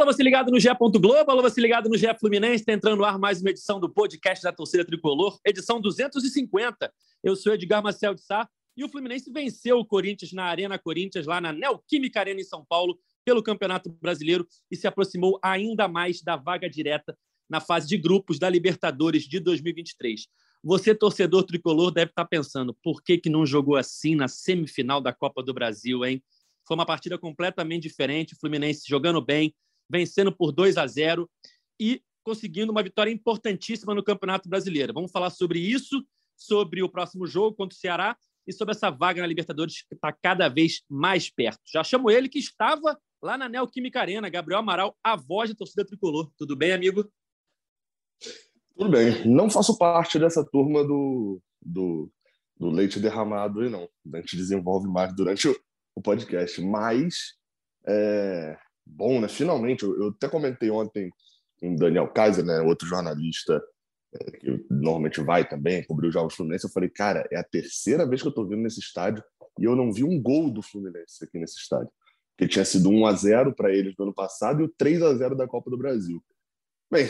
Alô, você ligado no GE. Globo, alô, você ligado no GE Fluminense, está entrando no ar mais uma edição do podcast da torcida tricolor, edição 250. Eu sou Edgar Marcel de Sá e o Fluminense venceu o Corinthians na Arena Corinthians, lá na Neoquímica Arena em São Paulo, pelo Campeonato Brasileiro e se aproximou ainda mais da vaga direta na fase de grupos da Libertadores de 2023. Você, torcedor tricolor, deve estar pensando por que, que não jogou assim na semifinal da Copa do Brasil, hein? Foi uma partida completamente diferente, o Fluminense jogando bem, vencendo por 2 a 0 e conseguindo uma vitória importantíssima no Campeonato Brasileiro. Vamos falar sobre isso, sobre o próximo jogo contra o Ceará e sobre essa vaga na Libertadores que está cada vez mais perto. Já chamo ele que estava lá na Neoquímica Arena, Gabriel Amaral, a voz da torcida tricolor. Tudo bem, amigo? Tudo bem. Não faço parte dessa turma do, do, do leite derramado aí, não. A gente desenvolve mais durante o, o podcast. Mas é, bom, né? Finalmente, eu, eu até comentei ontem com Daniel Kaiser, né? Outro jornalista é, que normalmente vai também cobrir os jogos do Fluminense. Eu falei, cara, é a terceira vez que eu tô vindo nesse estádio e eu não vi um gol do Fluminense aqui nesse estádio. Que tinha sido 1 a 0 para eles no ano passado e o 3 a 0 da Copa do Brasil. Bem,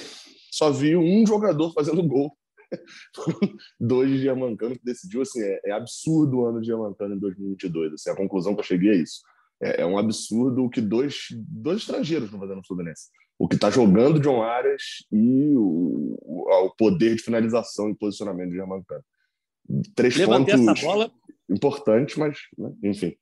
só vi um jogador fazendo gol. Dois de Diamantano que decidiu assim, é, é absurdo o ano de Diamantano em 2022. Assim, a conclusão que eu cheguei é isso é, é um absurdo o que dois, dois estrangeiros estão fazendo no Fluminense. O que está jogando John Arias e o, o, poder de finalização e posicionamento de Germancano. Três Levantei pontos essa bola. importantes, mas, né, enfim.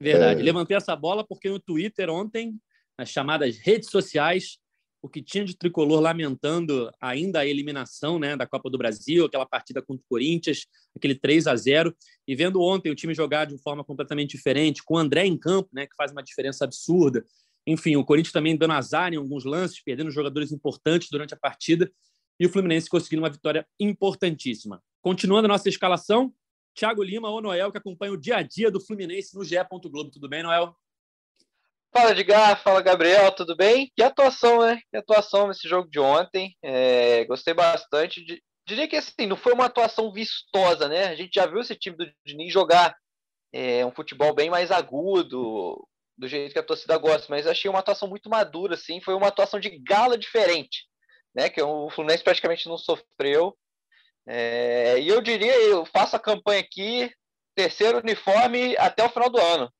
Verdade. É... Levantei essa bola porque no Twitter ontem, nas chamadas redes sociais, o que tinha de tricolor lamentando ainda a eliminação né, da Copa do Brasil, aquela partida contra o Corinthians, aquele 3 a 0 e vendo ontem o time jogar de forma completamente diferente, com o André em campo, né, que faz uma diferença absurda. Enfim, o Corinthians também dando azar em alguns lances, perdendo jogadores importantes durante a partida, e o Fluminense conseguindo uma vitória importantíssima. Continuando a nossa escalação, Thiago Lima ou Noel, que acompanha o dia a dia do Fluminense no GE. Globo. Tudo bem, Noel? Fala Edgar, fala Gabriel, tudo bem? Que atuação, né? Que atuação nesse jogo de ontem. É, gostei bastante. De, diria que assim, não foi uma atuação vistosa, né? A gente já viu esse time do Diniz jogar é, um futebol bem mais agudo, do jeito que a torcida gosta, mas achei uma atuação muito madura, assim. Foi uma atuação de gala diferente, né? Que o Fluminense praticamente não sofreu. É, e eu diria, eu faço a campanha aqui, terceiro uniforme até o final do ano.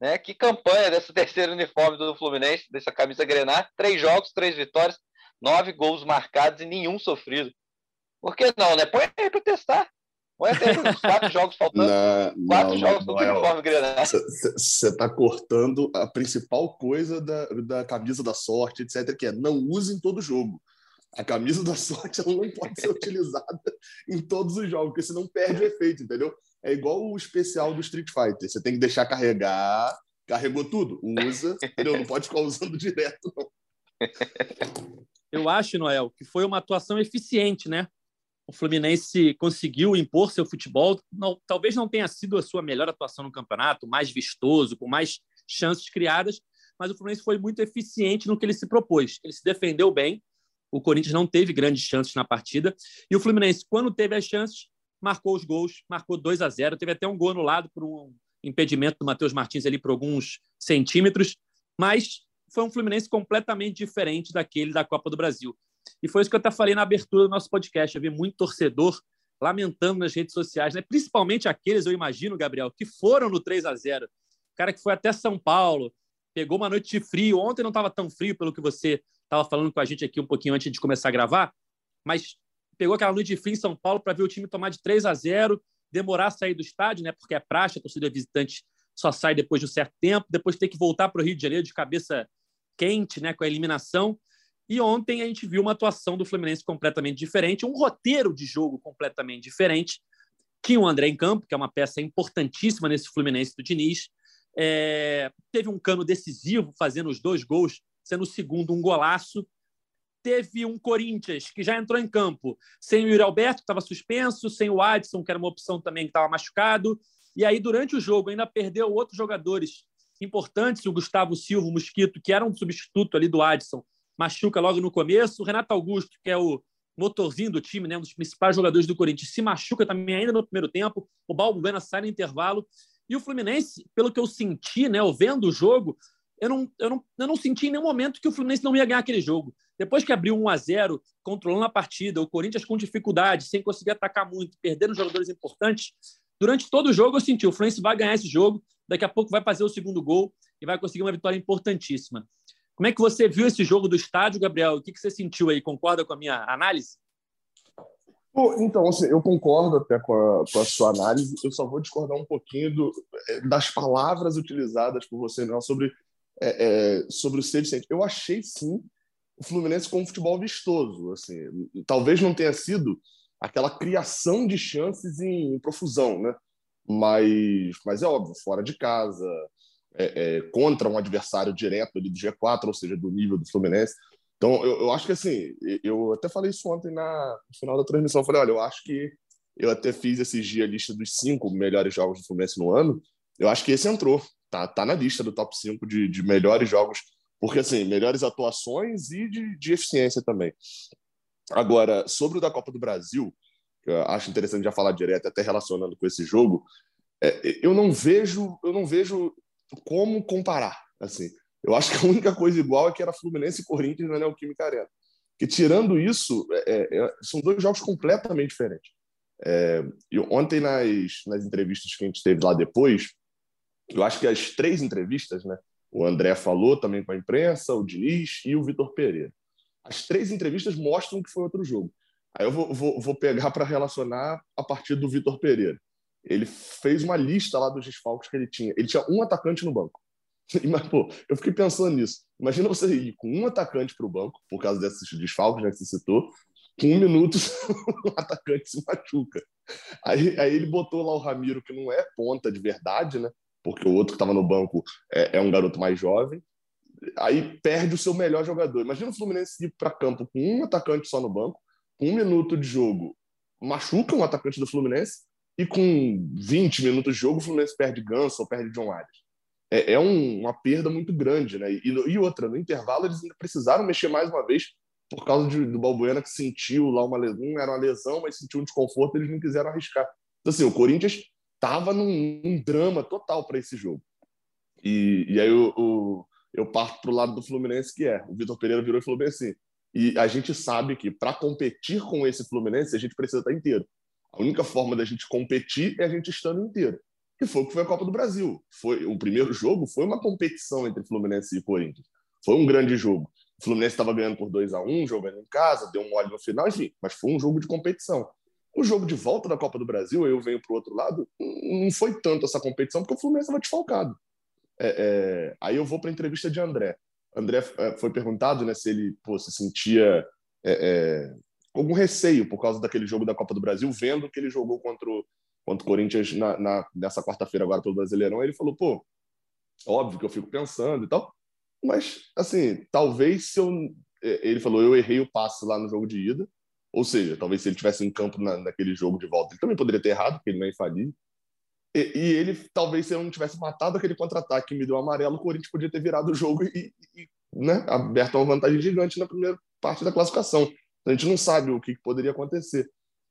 Né? Que campanha dessa terceira uniforme do Fluminense, dessa camisa grenar. Três jogos, três vitórias, nove gols marcados e nenhum sofrido. Por que não, né? Põe aí para testar. Põe até os quatro jogos faltando. Não, quatro não, jogos não, do é, uniforme grenar. Você está cortando a principal coisa da, da camisa da sorte, etc., que é não use em todo jogo. A camisa da sorte ela não pode ser utilizada em todos os jogos, porque senão perde o efeito, entendeu? É igual o especial do Street Fighter. Você tem que deixar carregar, carregou tudo, usa, entendeu? Não pode ficar usando direto, não. Eu acho, Noel, que foi uma atuação eficiente, né? O Fluminense conseguiu impor seu futebol. Não, talvez não tenha sido a sua melhor atuação no campeonato, mais vistoso, com mais chances criadas, mas o Fluminense foi muito eficiente no que ele se propôs. Ele se defendeu bem. O Corinthians não teve grandes chances na partida. E o Fluminense, quando teve as chances, marcou os gols, marcou 2 a 0 Teve até um gol anulado por um impedimento do Matheus Martins ali por alguns centímetros, mas foi um Fluminense completamente diferente daquele da Copa do Brasil. E foi isso que eu até falei na abertura do nosso podcast. Eu vi muito torcedor lamentando nas redes sociais, né? principalmente aqueles, eu imagino, Gabriel, que foram no 3 a 0 O cara que foi até São Paulo, pegou uma noite de frio. Ontem não estava tão frio, pelo que você estava falando com a gente aqui um pouquinho antes de começar a gravar, mas pegou aquela noite de frio em São Paulo para ver o time tomar de 3 a 0 demorar a sair do estádio, né? Porque é praxe, a torcida visitante só sai depois de um certo tempo, depois ter que voltar para o Rio de Janeiro de cabeça quente, né? Com a eliminação. E ontem a gente viu uma atuação do Fluminense completamente diferente, um roteiro de jogo completamente diferente. Tinha o André em campo, que é uma peça importantíssima nesse Fluminense do Diniz. É... teve um cano decisivo, fazendo os dois gols, sendo o segundo um golaço teve um Corinthians que já entrou em campo sem o Yuri Alberto, que estava suspenso, sem o Adson, que era uma opção também que estava machucado. E aí, durante o jogo, ainda perdeu outros jogadores importantes, o Gustavo Silva, o Mosquito, que era um substituto ali do Adson, machuca logo no começo. O Renato Augusto, que é o motorzinho do time, né, um dos principais jogadores do Corinthians, se machuca também ainda no primeiro tempo. O Balbuena sai no intervalo. E o Fluminense, pelo que eu senti, né, vendo o jogo, eu não, eu, não, eu não senti em nenhum momento que o Fluminense não ia ganhar aquele jogo. Depois que abriu 1 a 0 controlando a partida, o Corinthians com dificuldade, sem conseguir atacar muito, perdendo jogadores importantes, durante todo o jogo eu senti o Fluminense vai ganhar esse jogo, daqui a pouco vai fazer o segundo gol e vai conseguir uma vitória importantíssima. Como é que você viu esse jogo do estádio, Gabriel? O que você sentiu aí? Concorda com a minha análise? então, assim, eu concordo até com a, com a, sua análise, eu só vou discordar um pouquinho do, é, das palavras utilizadas por você não, sobre, é, é, sobre o ser. Eu achei, sim, o Fluminense com um futebol vistoso. Assim, talvez não tenha sido aquela criação de chances em, em profusão, né? mas, mas é óbvio, fora de casa, é, é, contra um adversário direto ali do G4, ou seja, do nível do Fluminense. Então, eu, eu acho que assim, eu até falei isso ontem na, no final da transmissão. Eu falei, olha, eu acho que eu até fiz esses dias a lista dos cinco melhores jogos do Fluminense no ano. Eu acho que esse entrou, tá, tá na lista do top 5 de, de melhores jogos, porque assim, melhores atuações e de, de eficiência também. Agora, sobre o da Copa do Brasil, eu acho interessante já falar direto, até relacionando com esse jogo, é, eu não vejo, eu não vejo como comparar. Assim, eu acho que a única coisa igual é que era Fluminense e Corinthians na Neoquímica Arena. Que tirando isso, é, é, é, são dois jogos completamente diferentes. É, e ontem, nas, nas entrevistas que a gente teve lá depois, eu acho que as três entrevistas, né? O André falou também com a imprensa, o Diniz e o Vitor Pereira. As três entrevistas mostram que foi outro jogo. Aí eu vou, vou, vou pegar para relacionar a partir do Vitor Pereira. Ele fez uma lista lá dos desfalques que ele tinha. Ele tinha um atacante no banco. Mas, pô, eu fiquei pensando nisso. Imagina você ir com um atacante para o banco, por causa desses desfalques né, que você citou, com um minuto o atacante se machuca. Aí, aí ele botou lá o Ramiro, que não é ponta de verdade, né? Porque o outro que estava no banco é, é, um garoto mais jovem. Aí perde o seu melhor jogador. Imagina o Fluminense ir para campo com um atacante só no banco, com um minuto de jogo, machuca um atacante do Fluminense, e com 20 minutos de jogo o Fluminense perde Ganso ou perde John Arias é, é um, uma perda muito grande, né? E, e, outra, no intervalo eles ainda precisaram mexer mais uma vez por causa de, do Balbuena que sentiu lá uma lesão, era uma lesão, mas sentiu um desconforto, eles não quiseram arriscar. Então, assim, o Corinthians estava num, num, drama total para esse jogo. E, e aí eu, eu, eu parto para o lado do Fluminense, que é, o Vitor Pereira virou e falou bem assim, e a gente sabe que para competir com esse Fluminense, a gente precisa estar inteiro. A única forma da gente competir é a gente estando inteiro que foi o que foi a Copa do Brasil. Foi o primeiro jogo foi uma competição entre Fluminense e Corinthians. Foi um grande jogo. O Fluminense estava ganhando por 2 a 1 jogando em casa, deu um mole no final, enfim, mas foi um jogo de competição. O jogo de volta da Copa do Brasil, eu venho para o outro lado, não foi tanto essa competição, porque o Fluminense estava desfalcado. É, é, aí eu vou para a entrevista de André. André é, foi perguntado né, se ele pô, se sentia é, é, algum receio por causa daquele jogo da Copa do Brasil, vendo que ele jogou contra o, contra o Corinthians na, na nessa quarta-feira agora pelo Brasileirão, ele falou, pô, óbvio que eu fico pensando e tal, mas, assim, talvez se eu... É, ele falou, eu errei o passe lá no jogo de ida, ou seja, talvez se ele tivesse em campo na, naquele jogo de volta, ele também poderia ter errado, porque ele não é. E, e ele, talvez, se eu não tivesse matado aquele contra-ataque que me deu amarelo, o Corinthians podia ter virado o jogo e, e né, aberto uma vantagem gigante na primeira parte da classificação. Então, a gente não sabe o que, que poderia acontecer.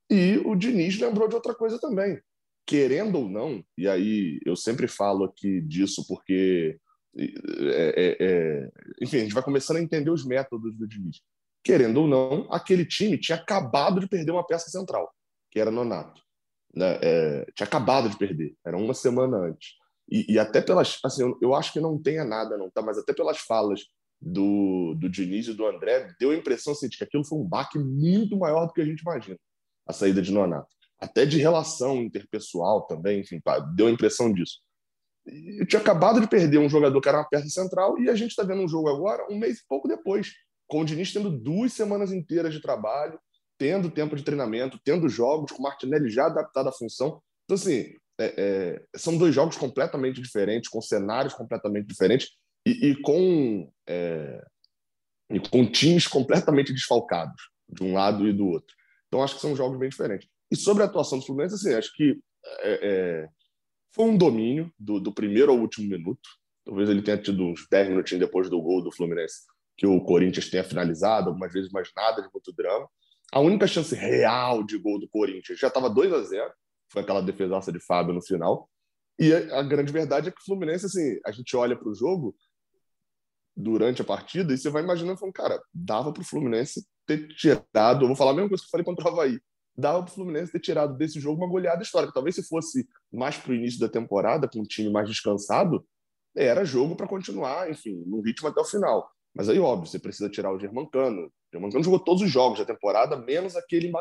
E o Diniz lembrou de outra coisa também querendo ou não, e aí eu sempre falo aqui disso porque, é, é, é, enfim, a gente vai começando a entender os métodos do Diniz. Querendo ou não, aquele time tinha acabado de perder uma peça central, que era Nonato. Né? É, tinha acabado de perder, era uma semana antes. E, e até pelas, assim, eu, eu, acho que não tenha nada, não tá, mas até pelas falas do, do Diniz e do André, deu a impressão assim, de que aquilo foi um baque muito maior do que a gente imagina, a saída de Nonato até de relação interpessoal também, enfim, deu a impressão disso. Eu tinha acabado de perder um jogador que era uma peça central e a gente está vendo um jogo agora, um mês e pouco depois, com o Diniz tendo duas semanas inteiras de trabalho, tendo tempo de treinamento, tendo jogos, com o Martinelli já adaptado à função. Então, assim, é, é, são dois jogos completamente diferentes, com cenários completamente diferentes e, e com, é, e com times completamente desfalcados, de um lado e do outro. Então, acho que são jogos bem diferentes. E sobre a atuação do Fluminense, assim, acho que é, é, foi um domínio do, do, primeiro ao último minuto. Talvez ele tenha tido uns 10 minutinhos depois do gol do Fluminense que o Corinthians tenha finalizado, algumas vezes, mas nada de muito drama. A única chance real de gol do Corinthians já estava 2 a 0 foi aquela defesaça de Fábio no final. E a, grande verdade é que o Fluminense, assim, a gente olha para o jogo, durante a partida e você vai imaginando, falando, cara, dava para o Fluminense ter tirado, eu vou falar a mesma coisa que eu falei contra o Havaí, dava para o Fluminense ter tirado desse jogo uma goleada histórica. Talvez se fosse mais para o início da temporada, com um time mais descansado, era jogo para continuar, enfim, no ritmo até o final. Mas aí, óbvio, você precisa tirar o Germancano. O Germancano jogou todos os jogos da temporada, menos aquele em.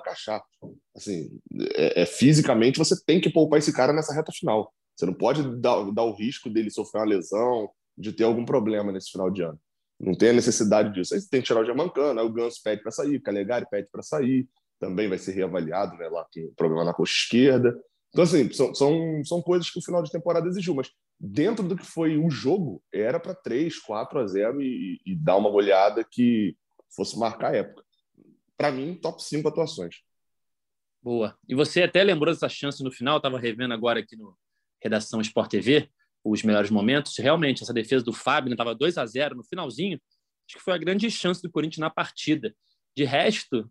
Assim, é, é, fisicamente você tem que poupar esse cara nessa reta final. Você não pode dar, dar o risco dele sofrer uma lesão, de ter algum problema nesse final de ano. Não tem a necessidade disso. Aí você tem que tirar o Germancano, aí o Ganso pede para sair, o Calegari pede para sair, também vai ser reavaliado, né, lá com problema na coxa esquerda. Então, assim, são, são, são coisas que o final de temporada exigiu, mas dentro do que foi o jogo, era para 3, 4 a 0 e, e, dar uma goleada que fosse marcar a época. Para mim, top 5 atuações. Boa. E você até lembrou dessa chance no final, estava revendo agora aqui no Redação Sport TV os melhores momentos. Realmente, essa defesa do Fábio estava né, 2 a 0 no finalzinho. Acho que foi a grande chance do Corinthians na partida. De resto,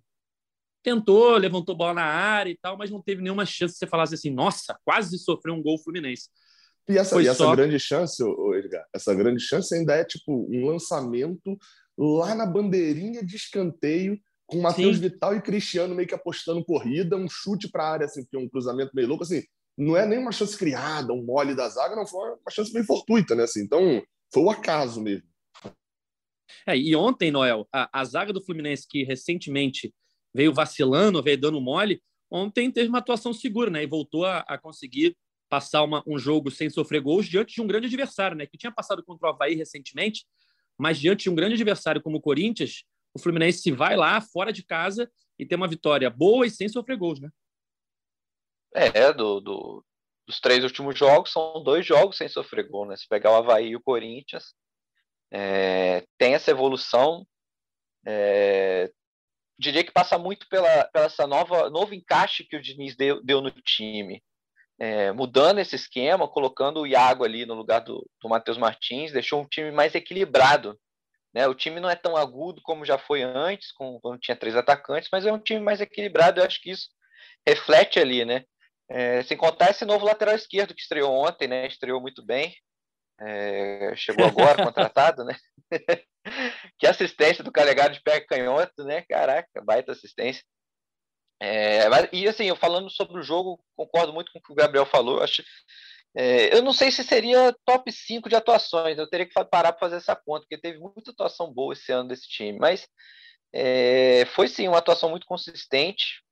tentou, levantou bola na área e tal, mas não teve nenhuma chance de você falasse assim, nossa, quase sofreu um gol Fluminense. E essa, e essa só... grande chance, Edgar, essa grande chance ainda é tipo um lançamento lá na bandeirinha de escanteio, com Matheus Vital e Cristiano meio que apostando corrida, um chute para a área, assim, um cruzamento meio louco, assim, não é nem uma chance criada, um mole da zaga, não, foi uma chance meio fortuita, né, assim, então foi o acaso mesmo. É, e ontem, Noel, a, a zaga do Fluminense, que recentemente veio vacilando, veio dando mole, ontem teve uma atuação segura, né, e voltou a, a conseguir passar uma, um jogo sem sofrer gols diante de um grande adversário, né? Que tinha passado contra o Havaí recentemente, mas diante de um grande adversário como o Corinthians, o Fluminense vai lá, fora de casa, e tem uma vitória boa e sem sofrer gols, né? É, do, do, dos três últimos jogos, são dois jogos sem sofrer gol, né? Se pegar o Havaí e o Corinthians, é, tem essa evolução. É, diria que passa muito pela, pela essa nova novo encaixe que o Diniz deu, deu no time é, mudando esse esquema, colocando o Iago ali no lugar do, do Matheus Martins, deixou um time mais equilibrado. Né? O time não é tão agudo como já foi antes, com, quando tinha três atacantes, mas é um time mais equilibrado. Eu acho que isso reflete ali, né? É, sem contar esse novo lateral esquerdo que estreou ontem, né? Estreou muito bem. É, chegou agora, contratado, né? que assistência do Calegado de pé canhoto, né? Caraca, baita assistência. É, e assim, eu falando sobre o jogo, concordo muito com o que o Gabriel falou. Acho, é, eu não sei se seria top 5 de atuações, eu teria que parar para fazer essa conta, porque teve muita atuação boa esse ano desse time, mas é, foi sim uma atuação muito consistente.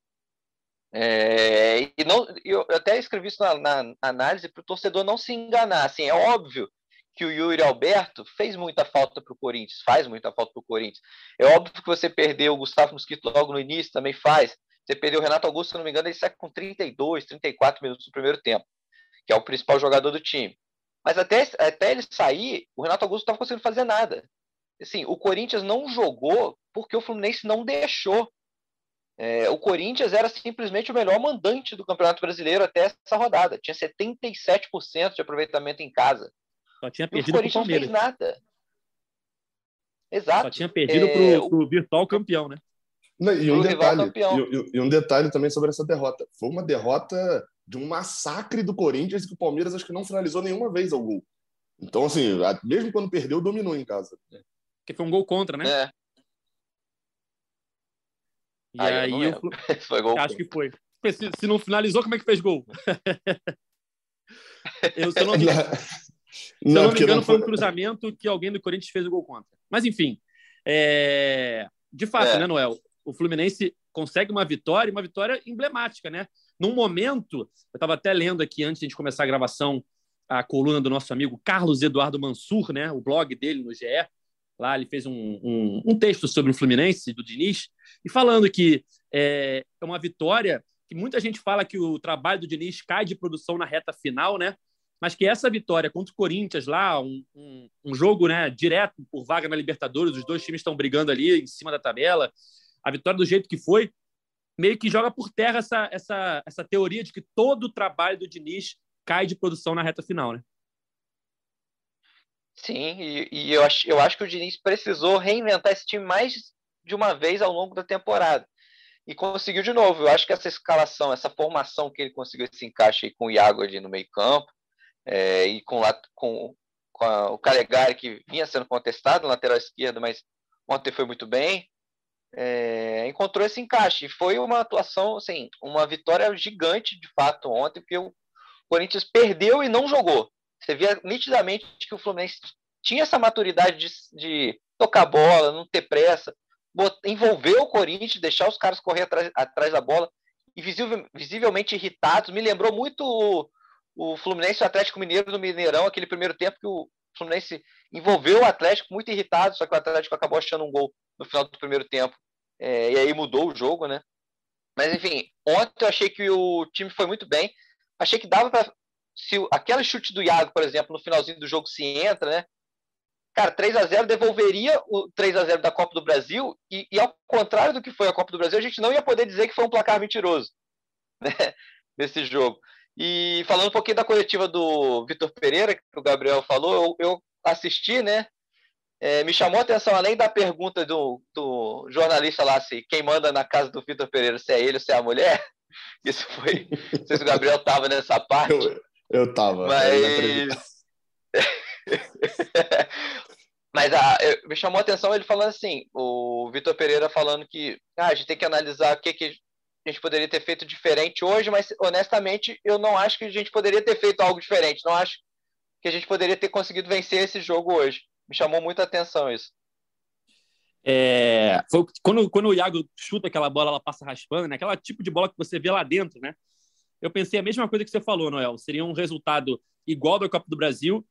É, e não, eu até escrevi isso na, na análise para o torcedor não se enganar. Assim, é óbvio que o Yuri Alberto fez muita falta para o Corinthians, faz muita falta para o Corinthians. É óbvio que você perdeu o Gustavo Mosquito logo no início, também faz. Você perdeu o Renato Augusto, se não me engano, ele sai com 32, 34 minutos no primeiro tempo, que é o principal jogador do time. Mas até, até ele sair, o Renato Augusto não estava conseguindo fazer nada. Assim, o Corinthians não jogou porque o Fluminense não deixou. É, o Corinthians era simplesmente o melhor mandante do Campeonato Brasileiro até essa rodada. Tinha 77% de aproveitamento em casa. Só tinha perdido o Palmeiras. Não fez nada. Exato. Só tinha perdido é, para o virtual campeão, né? Não, e, um detalhe, e, e, um detalhe também sobre essa derrota. Foi uma derrota de um massacre do Corinthians que o Palmeiras acho que não finalizou nenhuma vez ao gol. Então, assim, mesmo quando perdeu, dominou em casa. Porque foi um gol contra, né? É. E aí, aí eu, foi gol acho que foi. Se, se, não finalizou, como é que fez gol? eu, se eu não me não, eu não me engano foi um cruzamento que alguém do Corinthians fez o gol contra. Mas, enfim, é... de fato, é. né, Noel? O Fluminense consegue uma vitória, uma vitória emblemática, né? Num momento, eu estava até lendo aqui antes de começar a gravação a coluna do nosso amigo Carlos Eduardo Mansur, né? O blog dele no GE. Lá ele fez um, um, um texto sobre o Fluminense do Diniz e falando que é, é uma vitória que muita gente fala que o trabalho do Diniz cai de produção na reta final, né? Mas que essa vitória contra o Corinthians lá, um, um, um jogo né, direto por vaga na Libertadores, os dois times estão brigando ali em cima da tabela a vitória do jeito que foi, meio que joga por terra essa, essa, essa teoria de que todo o trabalho do Diniz cai de produção na reta final, né? Sim, e, e, eu, acho, eu acho que o Diniz precisou reinventar esse time mais de uma vez ao longo da temporada. E conseguiu de novo. Eu acho que essa escalação, essa formação que ele conseguiu esse encaixe com o Iago ali no meio campo, é, e com, com com a, o Calegari, que vinha sendo contestado lateral esquerda, mas ontem foi muito bem. É, encontrou esse encaixe. Foi uma atuação, assim, uma vitória gigante, de fato, ontem, porque o Corinthians perdeu e não jogou. Você via nitidamente que o Fluminense tinha essa maturidade de, de tocar bola, não ter pressa, envolver o Corinthians, deixar os caras correr atrás, atrás da bola, e visivelmente irritados. Me lembrou muito o, o Fluminense e o Atlético Mineiro no Mineirão, aquele primeiro tempo que o Fluminense envolveu o Atlético muito irritado, só que o Atlético acabou achando um gol no final do primeiro tempo. É, e aí mudou o jogo, né? Mas enfim, ontem eu achei que o time foi muito bem. Achei que dava para. Se aquele chute do Iago, por exemplo, no finalzinho do jogo se entra, né? Cara, 3 a 0 devolveria o 3 a 0 da Copa do Brasil, e, e, ao contrário do que foi a Copa do Brasil, a gente não ia poder dizer que foi um placar mentiroso né, nesse jogo. E falando um pouquinho da coletiva do Vitor Pereira, que o Gabriel falou, eu, eu assisti, né? É, me chamou a atenção, além da pergunta do, do jornalista lá, se quem manda na casa do Vitor Pereira, se é ele ou se é a mulher. Isso foi. Não sei se o Gabriel estava nessa parte. Eu, eu tava. Mas. Mas a, eu, me chamou a atenção ele falando assim, o Vitor Pereira falando que ah, a gente tem que analisar o que, que a gente poderia ter feito diferente hoje, mas honestamente eu não acho que a gente poderia ter feito algo diferente. Não acho que a gente poderia ter conseguido vencer esse jogo hoje. Me chamou muita atenção isso. É, foi, quando, quando o Iago chuta aquela bola, ela passa raspando, né? Aquela tipo de bola que você vê lá dentro, né? Eu pensei a mesma coisa que você falou, Noel. Seria um resultado igual da Copa do Brasil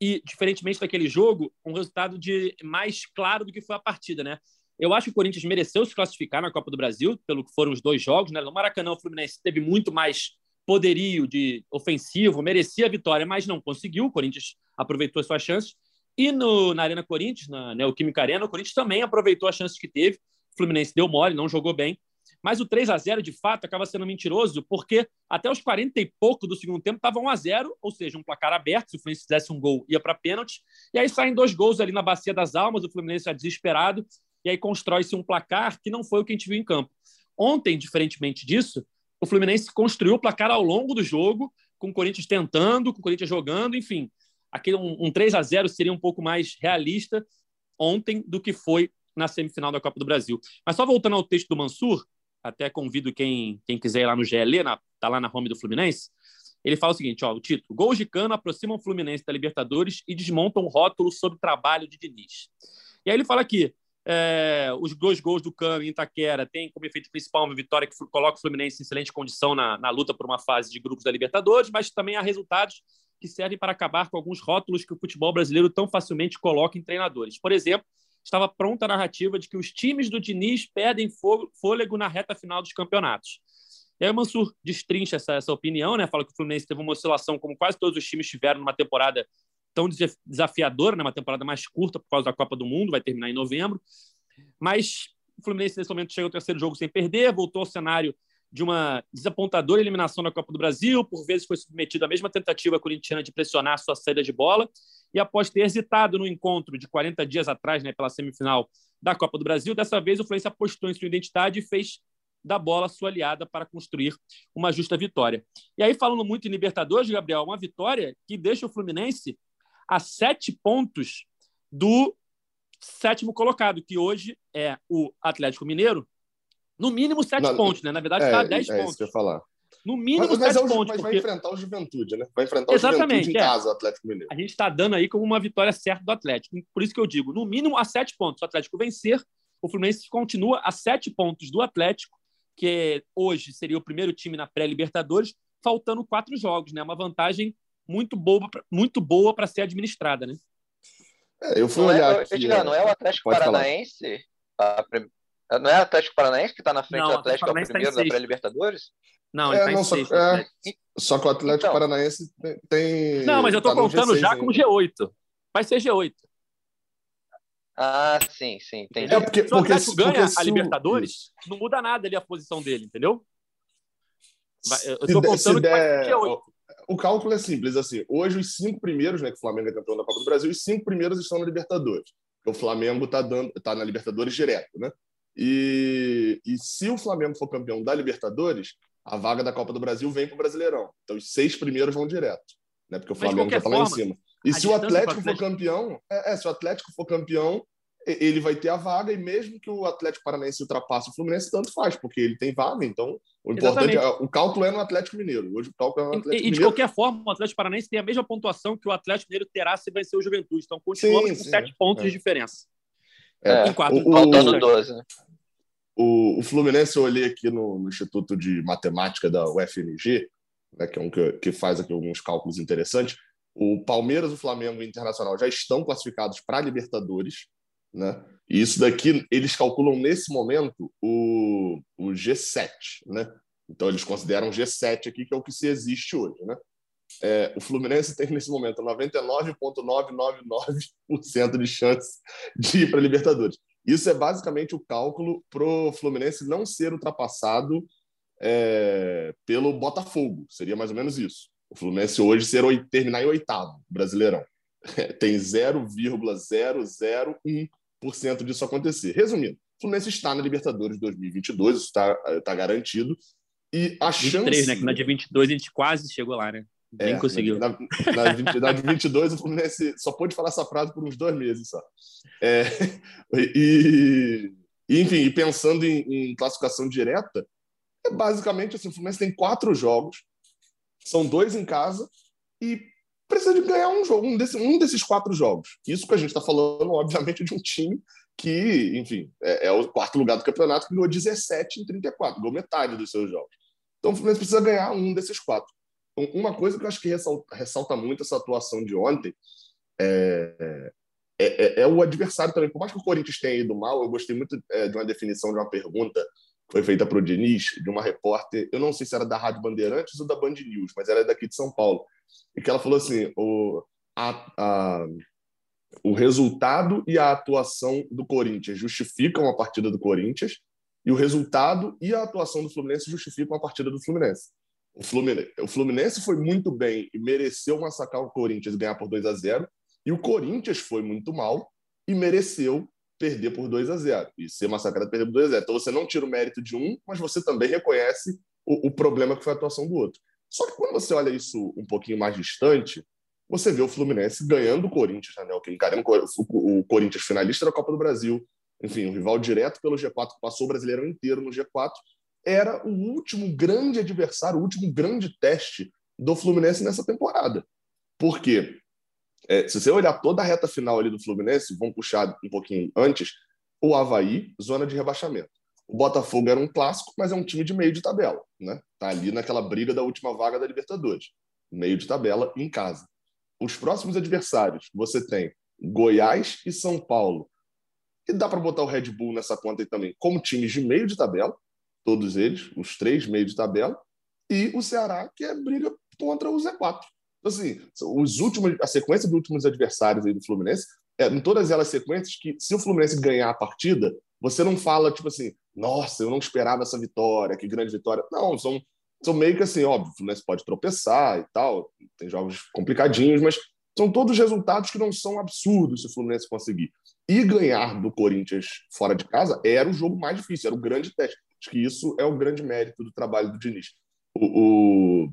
e, diferentemente daquele jogo, um resultado de mais claro do que foi a partida, né? Eu acho que o Corinthians mereceu se classificar na Copa do Brasil, pelo que foram os dois jogos, né? No Maracanã, o Fluminense teve muito mais poderio de ofensivo, merecia a vitória, mas não conseguiu. O Corinthians aproveitou as suas chances. E no, na Arena Corinthians, na Neoquímica Arena, o Corinthians também aproveitou as chances que teve. O Fluminense deu mole, não jogou bem. Mas o 3 a 0 de fato, acaba sendo mentiroso, porque até os 40 e pouco do segundo tempo estava 1 a 0 ou seja, um placar aberto. Se o Fluminense fizesse um gol, ia para pênalti. E aí saem dois gols ali na Bacia das Almas, o Fluminense já desesperado, e aí constrói-se um placar que não foi o que a gente viu em campo. Ontem, diferentemente disso, o Fluminense construiu o placar ao longo do jogo, com o Corinthians tentando, com o Corinthians jogando, enfim. Aquele um, um 3 a 0 seria um pouco mais realista ontem do que foi na semifinal da Copa do Brasil. Mas só voltando ao texto do Mansur, até convido quem, quem quiser ir lá no GLE, na, tá lá na home do Fluminense. Ele fala o seguinte: ó, o título: Gols de cano aproximam o Fluminense da Libertadores e desmontam rótulo sobre o trabalho de Diniz. E aí ele fala aqui: é, os dois gols do Cano em Itaquera têm como efeito principal uma vitória que coloca o Fluminense em excelente condição na, na luta por uma fase de grupos da Libertadores, mas também há resultados que servem para acabar com alguns rótulos que o futebol brasileiro tão facilmente coloca em treinadores. Por exemplo, estava pronta a narrativa de que os times do Diniz perdem fôlego na reta final dos campeonatos. E aí o Mansur destrincha essa, essa opinião, né? fala que o Fluminense teve uma oscilação, como quase todos os times tiveram numa temporada tão desafiadora, né? uma temporada mais curta por causa da Copa do Mundo, vai terminar em novembro. Mas o Fluminense, nesse momento, chega ao terceiro jogo sem perder, voltou ao cenário de uma desapontadora eliminação na Copa do Brasil, por vezes foi submetido à mesma tentativa corintiana de pressionar sua saída de bola, e após ter hesitado no encontro de 40 dias atrás, né, pela semifinal da Copa do Brasil, dessa vez o Fluminense apostou em sua identidade e fez da bola sua aliada para construir uma justa vitória. E aí, falando muito em Libertadores, Gabriel, uma vitória que deixa o Fluminense a sete pontos do sétimo colocado, que hoje é o Atlético Mineiro, no mínimo sete Não, pontos, né? Na verdade, está é, a dez é pontos. Isso que eu falar. No mínimo mas, mas sete é pontos. Mas porque... vai enfrentar o Juventude, né? Vai enfrentar Exatamente, o Juventude em é. casa, o Atlético Mineiro. A gente está dando aí como uma vitória certa do Atlético. Por isso que eu digo, no mínimo a sete pontos. Se o Atlético vencer, o Fluminense continua a sete pontos do Atlético, que hoje seria o primeiro time na pré-Libertadores, faltando quatro jogos, né? Uma vantagem muito boa, muito boa para ser administrada, né? É, eu fui não é, olhar é, aqui. Digo, não é o Atlético Paranaense a, não é o Atlético Paranaense que está na frente não, do Atlético, é o primeiro tá da pré-Libertadores? Não, ele é, tá não, só, sexto, é, só que o Atlético então, Paranaense tem. Não, mas eu estou tá contando já com G8. Vai ser G8. Ah, sim, sim. Entendi. É porque, se o Atlético porque, ganha porque a Libertadores, não muda nada ali a posição dele, entendeu? Eu estou contando que vai ser G8 o cálculo é simples, assim, hoje os cinco primeiros, né, que o Flamengo é campeão da Copa do Brasil, os cinco primeiros estão na Libertadores. O Flamengo está dando, tá na Libertadores direto, né? E, e se o Flamengo for campeão da Libertadores, a vaga da Copa do Brasil vem para o Brasileirão. Então, os seis primeiros vão direto, né? Porque o Flamengo já está lá em cima. E se o Atlético, for campeão, é, é, se o Atlético for campeão, ele vai ter a vaga, e mesmo que o Atlético Paranaense ultrapasse o Fluminense, tanto faz, porque ele tem vaga, então o importante é, o cálculo é no Atlético Mineiro. Hoje o cálculo é no Atlético e, Mineiro. E de qualquer forma, o Atlético Paranaense tem a mesma pontuação que o Atlético Mineiro terá se vencer o Juventude. Então continuamos sim, com sim, sete é. pontos de diferença. É, em quatro, o, faltando 12, né? O, o Fluminense, eu olhei aqui no, no, Instituto de Matemática da UFMG, né, que é um que, que faz aqui alguns cálculos interessantes. O Palmeiras, o Flamengo e o Internacional já estão classificados para a Libertadores, né? E isso daqui, eles calculam nesse momento o, o G7, né? Então eles consideram G7 aqui, que é o que se existe hoje, né? É, o Fluminense tem nesse momento 99,999% de chance de ir para a Libertadores. Isso é basicamente o cálculo para o Fluminense não ser ultrapassado é, pelo Botafogo. Seria mais ou menos isso. O Fluminense hoje ser, terminar em oitavo, Brasileirão. Tem 0,001% disso acontecer. Resumindo, o Fluminense está na Libertadores 2022, isso está tá garantido. E a 23, chance... né? Que na de 22 a gente quase chegou lá, né? Nem é, conseguiu. Na, na, 20, na de 22, o Fluminense só pôde falar essa frase por uns dois meses só. É, e, enfim, e pensando em, em, classificação direta, é basicamente assim: o Fluminense tem quatro jogos, são dois em casa, e precisa de ganhar um jogo, um, desse, um desses quatro jogos. Isso que a gente está falando, obviamente, de um time que, enfim, é, é, o quarto lugar do campeonato, que ganhou 17 em 34, ganhou metade dos seus jogos. Então o Fluminense precisa ganhar um desses quatro. Uma coisa que eu acho que ressalta, ressalta muito essa atuação de ontem é, é, é, é, o adversário também. Por mais que o Corinthians tenha ido mal, eu gostei muito é, de uma definição de uma pergunta foi feita para o Diniz, de uma repórter, eu não sei se era da Rádio Bandeirantes ou da Band News, mas era daqui de São Paulo, e que ela falou assim: o, a, a, o resultado e a atuação do Corinthians justificam a partida do Corinthians, e o resultado e a atuação do Fluminense justificam a partida do Fluminense. O Fluminense, o Fluminense foi muito bem e mereceu massacrar o Corinthians e ganhar por 2 a 0 e o Corinthians foi muito mal e mereceu perder por 2 a 0 e ser massacrado perder por 2 a 0 Então você não tira o mérito de um, mas você também reconhece o, o problema que foi a atuação do outro. Só que quando você olha isso um pouquinho mais distante, você vê o Fluminense ganhando o Corinthians, né? Encarando o, Corinthians finalista da Copa do Brasil, enfim, o rival direto pelo G4, que passou o Brasileirão inteiro no G4, era o último grande adversário, o último grande teste do Fluminense nessa temporada. Por quê? É, se você olhar toda a reta final ali do Fluminense, vamos puxar um pouquinho antes, o Havaí, zona de rebaixamento. O Botafogo era um clássico, mas é um time de meio de tabela, né? Tá ali naquela briga da última vaga da Libertadores, meio de tabela em casa. Os próximos adversários, você tem Goiás e São Paulo, e dá para botar o Red Bull nessa conta aí também, como times de meio de tabela, todos eles, os três meio de tabela, e o Ceará, que é briga contra o Z4. Então, assim, os últimos, a sequência dos últimos adversários aí do Fluminense, é, em todas elas sequências, que se o Fluminense ganhar a partida, você não fala, tipo assim, nossa, eu não esperava essa vitória, que grande vitória. Não, são, são meio que assim, óbvio, o Fluminense pode tropeçar e tal, tem jogos complicadinhos, mas são todos resultados que não são absurdos se o Fluminense conseguir. E ganhar do Corinthians fora de casa era o jogo mais difícil, era o grande teste. Acho que isso é o grande mérito do trabalho do Diniz. O, o...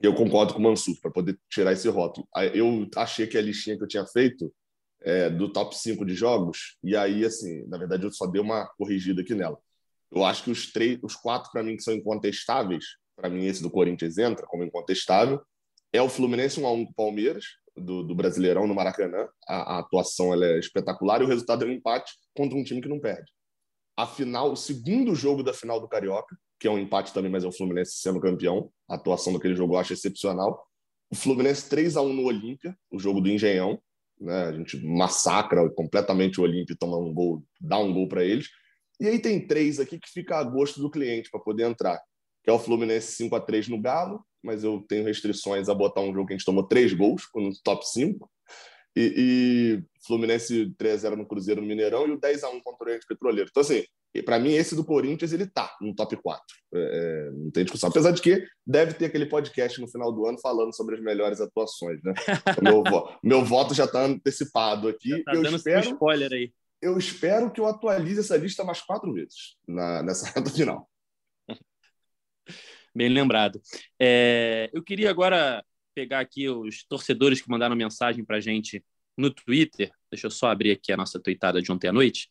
Eu concordo com o Mansur, para poder tirar esse rótulo. Eu achei que a listinha que eu tinha feito é, do top 5 de jogos, e aí, assim, na verdade, eu só dei uma corrigida aqui nela. Eu acho que os três, os quatro, para mim, que são incontestáveis, para mim, esse do Corinthians entra como incontestável, é o Fluminense 1x1 com o Palmeiras, do, do, Brasileirão no Maracanã. A, a atuação é espetacular e o resultado é um empate contra um time que não perde a final, o segundo jogo da final do Carioca, que é um empate também, mas é o Fluminense sendo campeão. A atuação daquele jogo eu acho excepcional. O Fluminense 3 a 1 no Olímpia, o jogo do Engenhão. Né? A gente massacra completamente o Olímpia e toma um gol, dá um gol para eles. E aí tem três aqui que fica a gosto do cliente para poder entrar, que é o Fluminense 5 a 3 no Galo, mas eu tenho restrições a botar um jogo que a gente tomou três gols no top 5. E, e Fluminense 3x0 no Cruzeiro no Mineirão e o 10x1 contra o Oriente Petroleiro. Então, assim, para mim, esse do Corinthians, ele tá no top 4. É, é, não tem discussão. Apesar de que deve ter aquele podcast no final do ano falando sobre as melhores atuações, né? O meu, meu voto já está antecipado aqui. tá eu dando espero, spoiler aí. Eu espero que eu atualize essa lista mais quatro vezes na, nessa reta final. Bem lembrado. É, eu queria agora pegar aqui os torcedores que mandaram mensagem para a gente no Twitter. Deixa eu só abrir aqui a nossa tweetada de ontem à noite.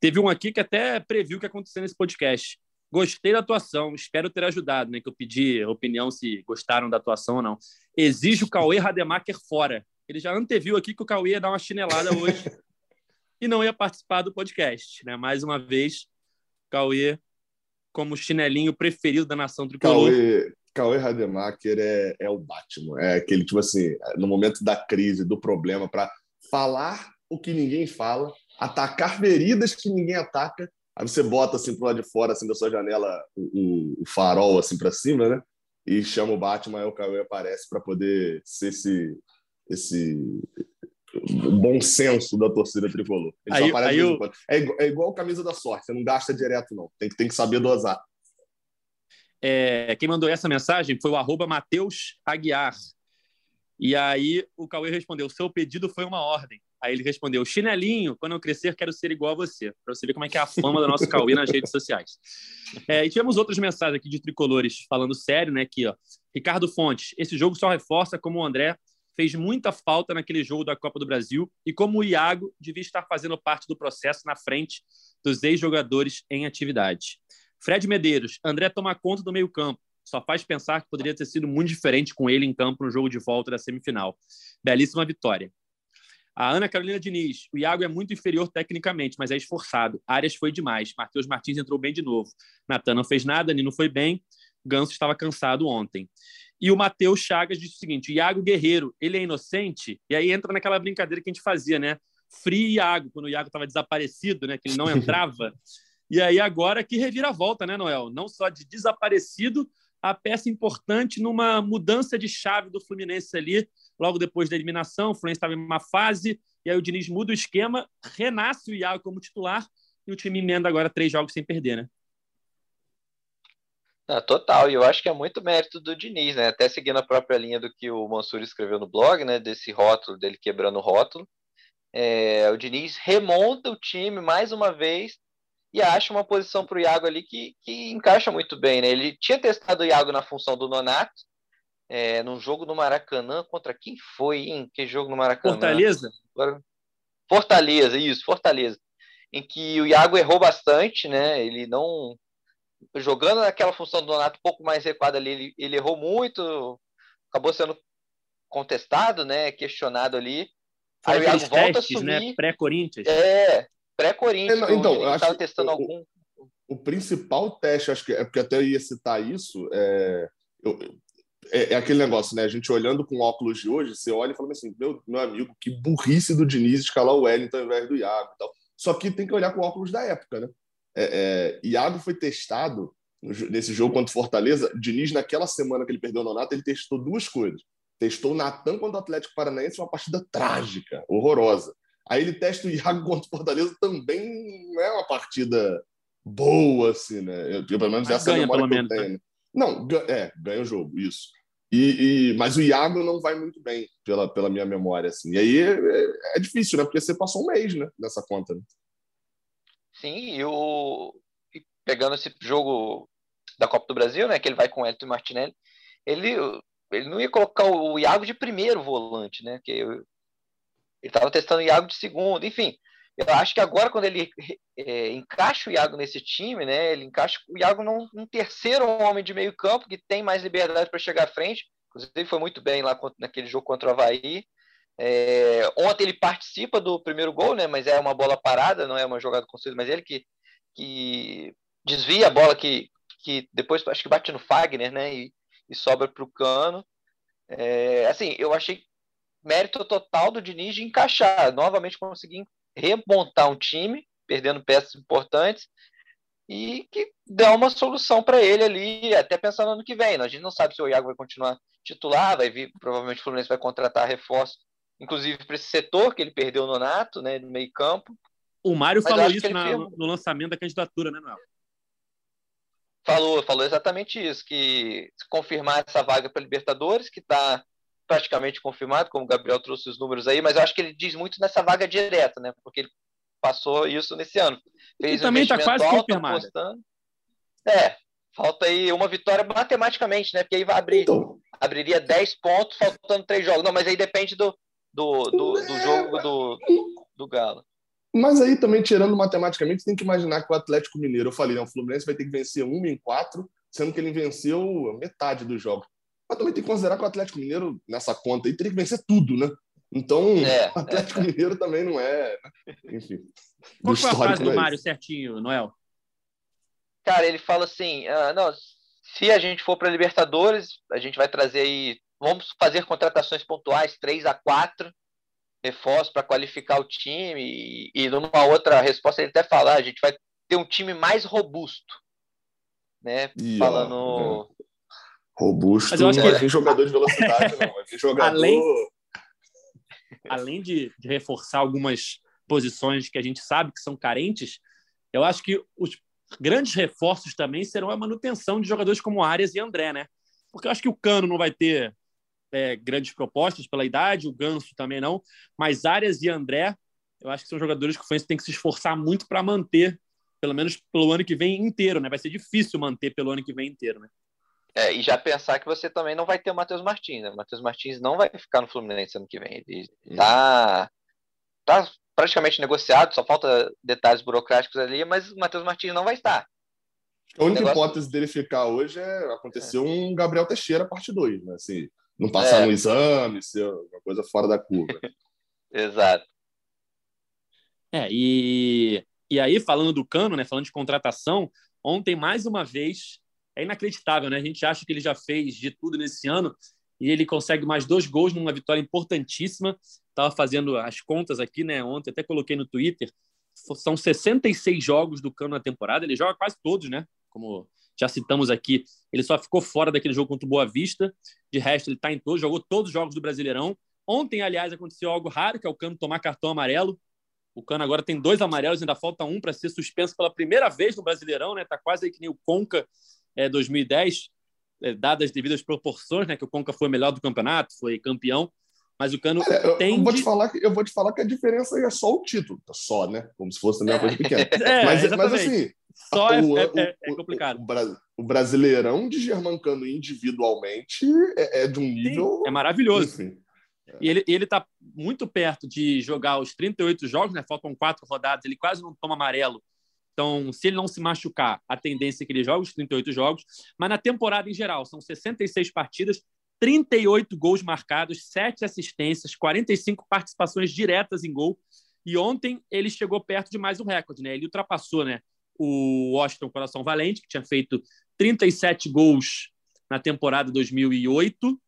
Teve um aqui que até previu o que aconteceu nesse podcast. Gostei da atuação, espero ter ajudado, né? Que eu pedi opinião se gostaram da atuação ou não. Exige o Cauê Rademacher fora. Ele já anteviu aqui que o Cauê ia dar uma chinelada hoje e não ia participar do podcast, né? Mais uma vez, Cauê como chinelinho preferido da nação tricolor. Cauê, Cauê Rademacher é, é o Batman. É aquele, tipo assim, no momento da crise, do problema, para falar o que ninguém fala, atacar feridas que ninguém ataca Aí você bota assim pro lado de fora assim da sua janela o, o farol assim para cima, né? E chama o Batman, aí o Cauê aparece para poder ser esse esse bom senso da torcida tricolor. Ele aí, só aparece eu... é, igual, é igual camisa da sorte, você não gasta direto não, tem, tem que saber dosar. É, quem mandou essa mensagem foi o arroba Matheus Aguiar. E aí o Cauê respondeu: seu pedido foi uma ordem. Aí ele respondeu: chinelinho, quando eu crescer, quero ser igual a você. Para você ver como é que é a fama do nosso Cauê nas redes sociais. É, e tivemos outras mensagens aqui de tricolores falando sério, né? Aqui, ó. Ricardo Fontes, esse jogo só reforça como o André fez muita falta naquele jogo da Copa do Brasil e como o Iago devia estar fazendo parte do processo na frente dos ex-jogadores em atividade. Fred Medeiros, André toma conta do meio-campo. Só faz pensar que poderia ter sido muito diferente com ele em campo no jogo de volta da semifinal. Belíssima vitória. A Ana Carolina Diniz, o Iago é muito inferior tecnicamente, mas é esforçado. Arias foi demais. Matheus Martins entrou bem de novo. Natan não fez nada, Nino foi bem. Ganso estava cansado ontem. E o Matheus Chagas disse o seguinte: Iago Guerreiro, ele é inocente? E aí entra naquela brincadeira que a gente fazia, né? Free Iago, quando o Iago estava desaparecido, né? Que ele não entrava. e aí agora que revira a volta, né, Noel? Não só de desaparecido, a peça importante numa mudança de chave do Fluminense ali, logo depois da eliminação. O Fluminense estava em uma fase, e aí o Diniz muda o esquema, renasce o Iago como titular, e o time emenda agora três jogos sem perder, né? Ah, total, e eu acho que é muito mérito do Diniz, né? Até seguindo a própria linha do que o Mansur escreveu no blog, né? Desse rótulo, dele quebrando o rótulo. É, o Diniz remonta o time mais uma vez e acha uma posição para o Iago ali que, que encaixa muito bem, né? Ele tinha testado o Iago na função do Nonato, é, num jogo no Maracanã, contra quem foi, hein? Que jogo no Maracanã? Fortaleza? Fortaleza, isso, Fortaleza. Em que o Iago errou bastante, né? Ele não. Jogando naquela função do Donato um pouco mais recuada ali, ele, ele errou muito, acabou sendo contestado, né? Questionado ali. Aí o Iago volta testes, a. Né? Pré-Corinthians. É, pré-Corinthians. É, então, eu estava testando o, algum. O principal teste, acho que é porque até eu ia citar isso, é, eu, é, é, aquele negócio, né? A gente olhando com óculos de hoje, você olha e fala assim: meu, meu amigo, que burrice do Diniz escalar o Wellington ao invés do Iago e tal. Só que tem que olhar com óculos da época, né? É, é, Iago foi testado nesse jogo contra o Fortaleza. Diniz, naquela semana que ele perdeu o Nonato, ele testou duas coisas. Testou o Natan contra o Atlético Paranaense, uma partida trágica, horrorosa. Aí ele testa o Iago contra o Fortaleza, também não é uma partida boa, assim, né? Eu, pelo menos essa é a memória que eu tenho. Né? Não, é, ganha o jogo, isso. E, e, mas o Iago não vai muito bem, pela, pela minha memória, assim. E aí é, é difícil, né? Porque você passou um mês, né? Nessa conta, né? Sim, e o... pegando esse jogo da Copa do Brasil, né? Que ele vai com o Elton Martinelli, ele, ele não ia colocar o Iago de primeiro volante, né? Que ele estava testando o Iago de segundo, enfim. Eu acho que agora, quando ele é, encaixa o Iago nesse time, né? Ele encaixa o Iago num, num terceiro homem de meio campo que tem mais liberdade para chegar à frente. Inclusive, foi muito bem lá naquele jogo contra o Havaí. É, ontem ele participa do primeiro gol, né? Mas é uma bola parada, não é uma jogada construída, mas ele que, que desvia a bola que, que depois acho que bate no Fagner, né? E, e sobra para o Cano. É, assim, eu achei mérito total do Diniz de encaixar, novamente conseguir remontar um time, perdendo peças importantes, e que dá uma solução para ele ali, até pensando no ano que vem. A gente não sabe se o Iago vai continuar titular, vai vir, provavelmente o Fluminense vai contratar reforço, inclusive para esse setor que ele perdeu no Nato, né, no meio campo. O Mário Mas falou isso na, no lançamento da candidatura, né, Noel? Falou, falou exatamente isso, que se confirmar essa vaga para Libertadores, que está praticamente confirmado, como o Gabriel trouxe os números aí, mas eu acho que ele diz muito nessa vaga direta, né? Porque ele passou isso nesse ano. Fez e um também está quase alto, confirmado. Apostando. É, Falta aí uma vitória matematicamente, né? Porque aí vai abrir, então... abriria 10 pontos, faltando três jogos. Não, mas aí depende do, do, do, do é... jogo do, do Galo. Mas aí também, tirando matematicamente, tem que imaginar que o Atlético Mineiro, eu falei, né, o Fluminense vai ter que vencer uma em quatro, sendo que ele venceu metade dos jogos. Mas também tem que considerar que o Atlético Mineiro, nessa conta aí, teria que vencer tudo, né? Então, é, o Atlético é. Mineiro também não é. Né? Enfim. Qual foi a frase do é Mário certinho, Noel? Cara, ele fala assim: ah, não, se a gente for para Libertadores, a gente vai trazer aí. Vamos fazer contratações pontuais, três a quatro reforços para qualificar o time. E, e numa outra resposta, ele até fala: ah, a gente vai ter um time mais robusto. Né? E, Falando. Ó, é. Robusto, Mas eu acho não que... é jogador de velocidade, não. É jogador. Além, além de, de reforçar algumas posições que a gente sabe que são carentes, eu acho que os grandes reforços também serão a manutenção de jogadores como Arias e André, né? Porque eu acho que o Cano não vai ter é, grandes propostas pela idade, o Ganso também não, mas Arias e André, eu acho que são jogadores que o Fluminense tem que se esforçar muito para manter, pelo menos pelo ano que vem inteiro, né? Vai ser difícil manter pelo ano que vem inteiro, né? É, e já pensar que você também não vai ter o Matheus Martins, né? O Matheus Martins não vai ficar no Fluminense ano que vem. Ele tá, tá praticamente negociado, só falta detalhes burocráticos ali, mas o Matheus Martins não vai estar. A única negócio... hipótese dele ficar hoje é aconteceu é. um Gabriel Teixeira parte 2, né? Assim, não passar é. no exame, ser uma coisa fora da curva. Exato. É, e, e aí, falando do Cano, né, falando de contratação, ontem, mais uma vez, é inacreditável, né? A gente acha que ele já fez de tudo nesse ano e ele consegue mais dois gols numa vitória importantíssima. Estava fazendo as contas aqui, né? Ontem até coloquei no Twitter. São 66 jogos do Cano na temporada. Ele joga quase todos, né? Como já citamos aqui. Ele só ficou fora daquele jogo contra o Boa Vista. De resto, ele está em todos, jogou todos os jogos do Brasileirão. Ontem, aliás, aconteceu algo raro, que é o Cano tomar cartão amarelo. O Cano agora tem dois amarelos, ainda falta um para ser suspenso pela primeira vez no Brasileirão, né? Tá quase aí que nem o Conca é, 2010 é, dadas as devidas proporções, né? Que o Conca foi o melhor do campeonato, foi campeão. Mas o Cano é, tem. Eu vou, te falar que, eu vou te falar que a diferença é só o título, tá só, né? Como se fosse também uma coisa pequena. É, mas, mas assim. Só é, o, é, é, complicado. O, o, Brasileirão de Germancano individualmente é, é de um nível. Sim, é maravilhoso. Enfim. E ele, ele tá muito perto de jogar os 38 jogos, né? Faltam quatro rodadas, ele quase não toma amarelo então, se ele não se machucar, a tendência é que ele jogue os 38 jogos. Mas na temporada em geral, são 66 partidas, 38 gols marcados, 7 assistências, 45 participações diretas em gol. E ontem ele chegou perto de mais um recorde, né? Ele ultrapassou, né? O Washington Coração Valente, que tinha feito 37 gols na temporada 2008.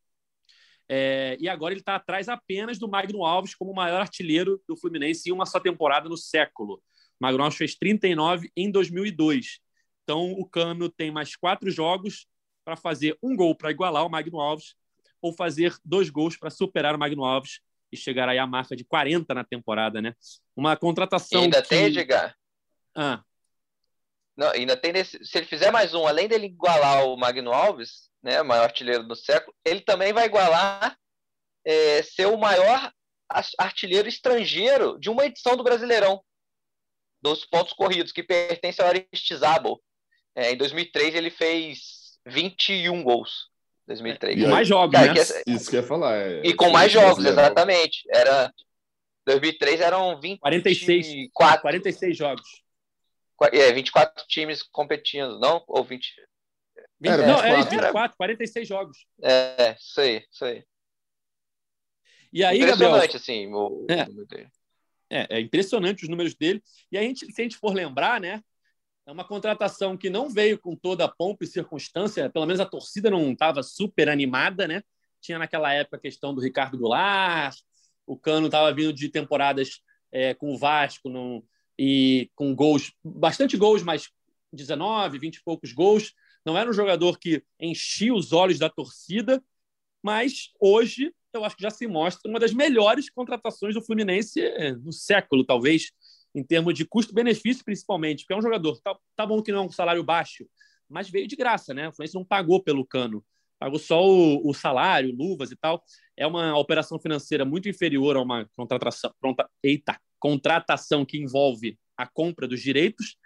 É, e agora ele está atrás apenas do Magno Alves como o maior artilheiro do Fluminense em uma só temporada no século. Magno Alves fez 39 em 2002. Então, o Cano tem mais quatro jogos para fazer um gol para igualar o Magno Alves ou fazer dois gols para superar o Magno Alves e chegar aí à marca de 40 na temporada, né? Uma contratação. E ainda que... tem, Edgar? Ah. Não, ainda tem nesse... Se ele fizer mais um, além dele igualar o Magno Alves, né, o maior artilheiro do século, ele também vai igualar é, ser o maior artilheiro estrangeiro de uma edição do Brasileirão dos pontos corridos, que pertence ao Aristizábal. É, em 2003 ele fez 21 gols. 2003. E com mais jogos, né? Que, Isso que eu ia falar. É, e com mais jogos, exatamente. Era 2003 eram 20 46 4, 46 jogos. É, 24 times competindo, não? Ou 20 20, era, não, era 24, 46 jogos. É, isso aí, isso aí. E aí, Impressionante, Gabriel, assim, o, é. É, é impressionante os números dele. E a gente, se a gente for lembrar, né? É uma contratação que não veio com toda a pompa e circunstância, pelo menos a torcida não estava super animada, né? Tinha naquela época a questão do Ricardo Goulart, o Cano estava vindo de temporadas é, com o Vasco e com gols, bastante gols, mas 19, 20 e poucos gols. Não era um jogador que enchia os olhos da torcida, mas hoje eu acho que já se mostra uma das melhores contratações do Fluminense é, no século, talvez, em termos de custo-benefício, principalmente, porque é um jogador, tá, tá, bom que não é um salário baixo, mas veio de graça, né? O Fluminense não pagou pelo cano, pagou só o, o salário, luvas e tal. É uma operação financeira muito inferior a uma contratação, pronta, eita, contratação que envolve a compra dos direitos.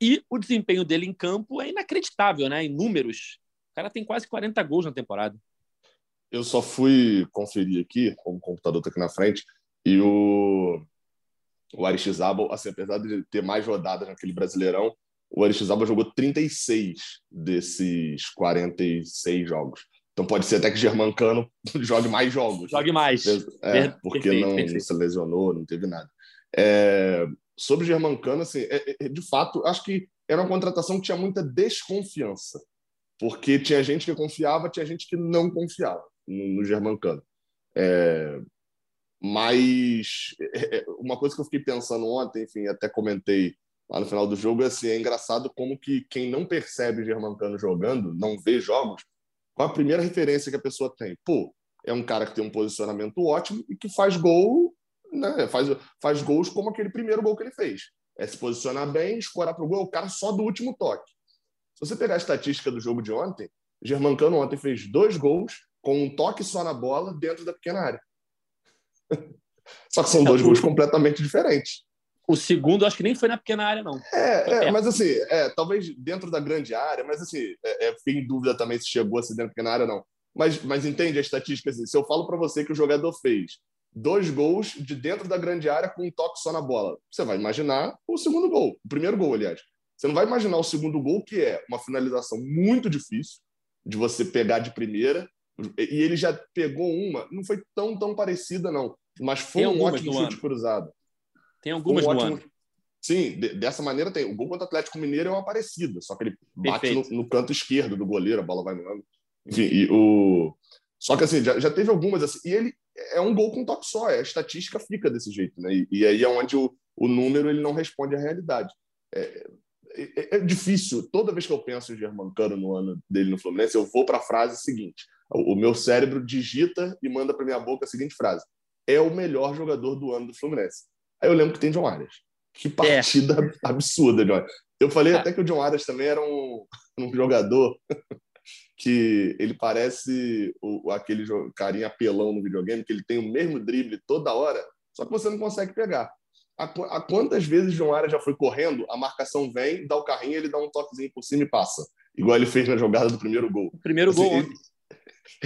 E o desempenho dele em campo é inacreditável, né? Em números. O cara tem quase 40 gols na temporada. Eu só fui conferir aqui, como o computador está aqui na frente, e o, o Aristizabal, assim, apesar de ter mais rodadas naquele Brasileirão, o Aristizabal jogou 36 desses 46 jogos. Então pode ser até que Germancano jogue mais jogos. Jogue mais. É, porque perfeito, não, perfeito. se lesionou, não teve nada. É, sobre Germancano, assim, é, é, de fato, acho que era uma contratação que tinha muita desconfiança. Porque tinha gente que confiava, tinha gente que não confiava no, no Germancano. É, mas é, é, uma coisa que eu fiquei pensando ontem, enfim, até comentei lá no final do jogo, é assim, é engraçado como que quem não percebe Germancano jogando, não vê jogos, qual a primeira referência que a pessoa tem? Pô, é um cara que tem um posicionamento ótimo e que faz gol, né? Faz, faz gols como aquele primeiro gol que ele fez. É se posicionar bem, escorar para o gol, é o cara só do último toque. Se você pegar a estatística do jogo de ontem, Germancano ontem fez dois gols com um toque só na bola dentro da pequena área. só que são dois gols completamente diferentes. O segundo, acho que nem foi na pequena área, não. É, é mas assim, é, talvez dentro da grande área, mas assim, é, é, fiquei em dúvida também se chegou a ser dentro da pequena área não. Mas, mas entende a estatística? Assim, se eu falo para você que o jogador fez dois gols de dentro da grande área com um toque só na bola, você vai imaginar o segundo gol, o primeiro gol, aliás. Você não vai imaginar o segundo gol, que é uma finalização muito difícil de você pegar de primeira. E ele já pegou uma, não foi tão, tão parecida, não, mas foi um ótimo chute cruzado. Tem algumas um ótimo... ano. Sim, de, dessa maneira tem. O gol contra o Atlético Mineiro é uma parecida, só que ele bate no, no, canto esquerdo do goleiro, a bola vai no ângulo. Enfim, e o... Só que assim, já, já teve algumas assim. E ele é um gol com toque só, a estatística fica desse jeito, né? E, e aí é onde o, o número ele não responde à realidade. É, é, é, difícil. Toda vez que eu penso em Germancano no ano dele no Fluminense, eu vou para a frase seguinte: o, meu cérebro digita e manda para minha boca a seguinte frase: é o melhor jogador do ano do Fluminense. Aí eu lembro que tem John Arias. Que partida é. absurda, John. Eu falei é. até que o John Arias também era um, um jogador que ele parece o, aquele carinha apelão no videogame, que ele tem o mesmo drible toda hora, só que você não consegue pegar. A, a quantas vezes João Arias já foi correndo, a marcação vem, dá o carrinho, ele dá um toquezinho por cima e passa. Igual ele fez na jogada do primeiro gol. O primeiro assim, gol ele,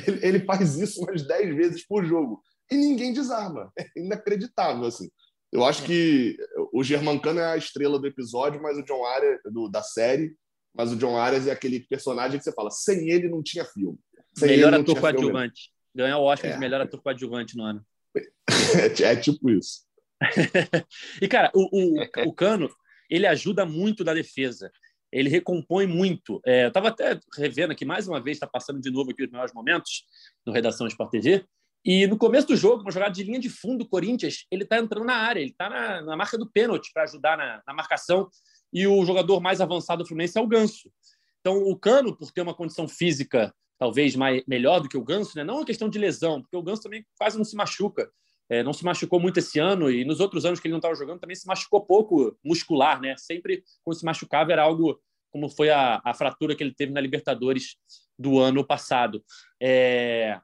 ele, ele, faz isso umas 10 vezes por jogo. E ninguém desarma. É inacreditável, assim. Eu acho que o Germancano é a estrela do episódio, mas o John Arias, do, da série, mas o John Arias é aquele personagem que você fala, sem ele não tinha filme. Sem melhor ator coadjuvante. Ganhar o Oscar é. de melhor ator coadjuvante no ano. É, é tipo isso. e, cara, o, o, o, Cano, ele ajuda muito na defesa. Ele recompõe muito. É, eu estava até revendo aqui, mais uma vez, está passando de novo aqui os melhores momentos no Redação Sport TV. E no começo do jogo, uma jogada de linha de fundo do Corinthians, ele está entrando na área, ele está na, na, marca do pênalti para ajudar na, na, marcação. E o jogador mais avançado do Fluminense é o Ganso. Então, o Cano, por ter uma condição física talvez mais, melhor do que o Ganso, né? não é uma questão de lesão, porque o Ganso também quase não se machuca. É, não se machucou muito esse ano e nos outros anos que ele não estava jogando também se machucou pouco muscular, né? Sempre quando se machucava era algo como foi a, a fratura que ele teve na Libertadores do ano passado. É,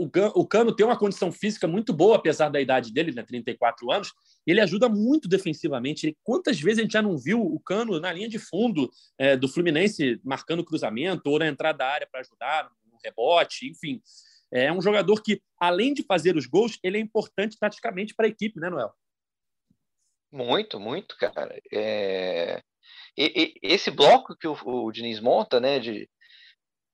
o, o Cano tem uma condição física muito boa, apesar da idade dele, né, 34 anos, ele ajuda muito defensivamente. Quantas vezes a gente já não viu o Cano na linha de fundo é, do Fluminense marcando cruzamento ou na entrada da área para ajudar no rebote, enfim. É um jogador que, além de fazer os gols, ele é importante taticamente para a equipe, né, Noel? Muito, muito, cara. É... E, e, esse bloco que o, o Diniz monta, né, de,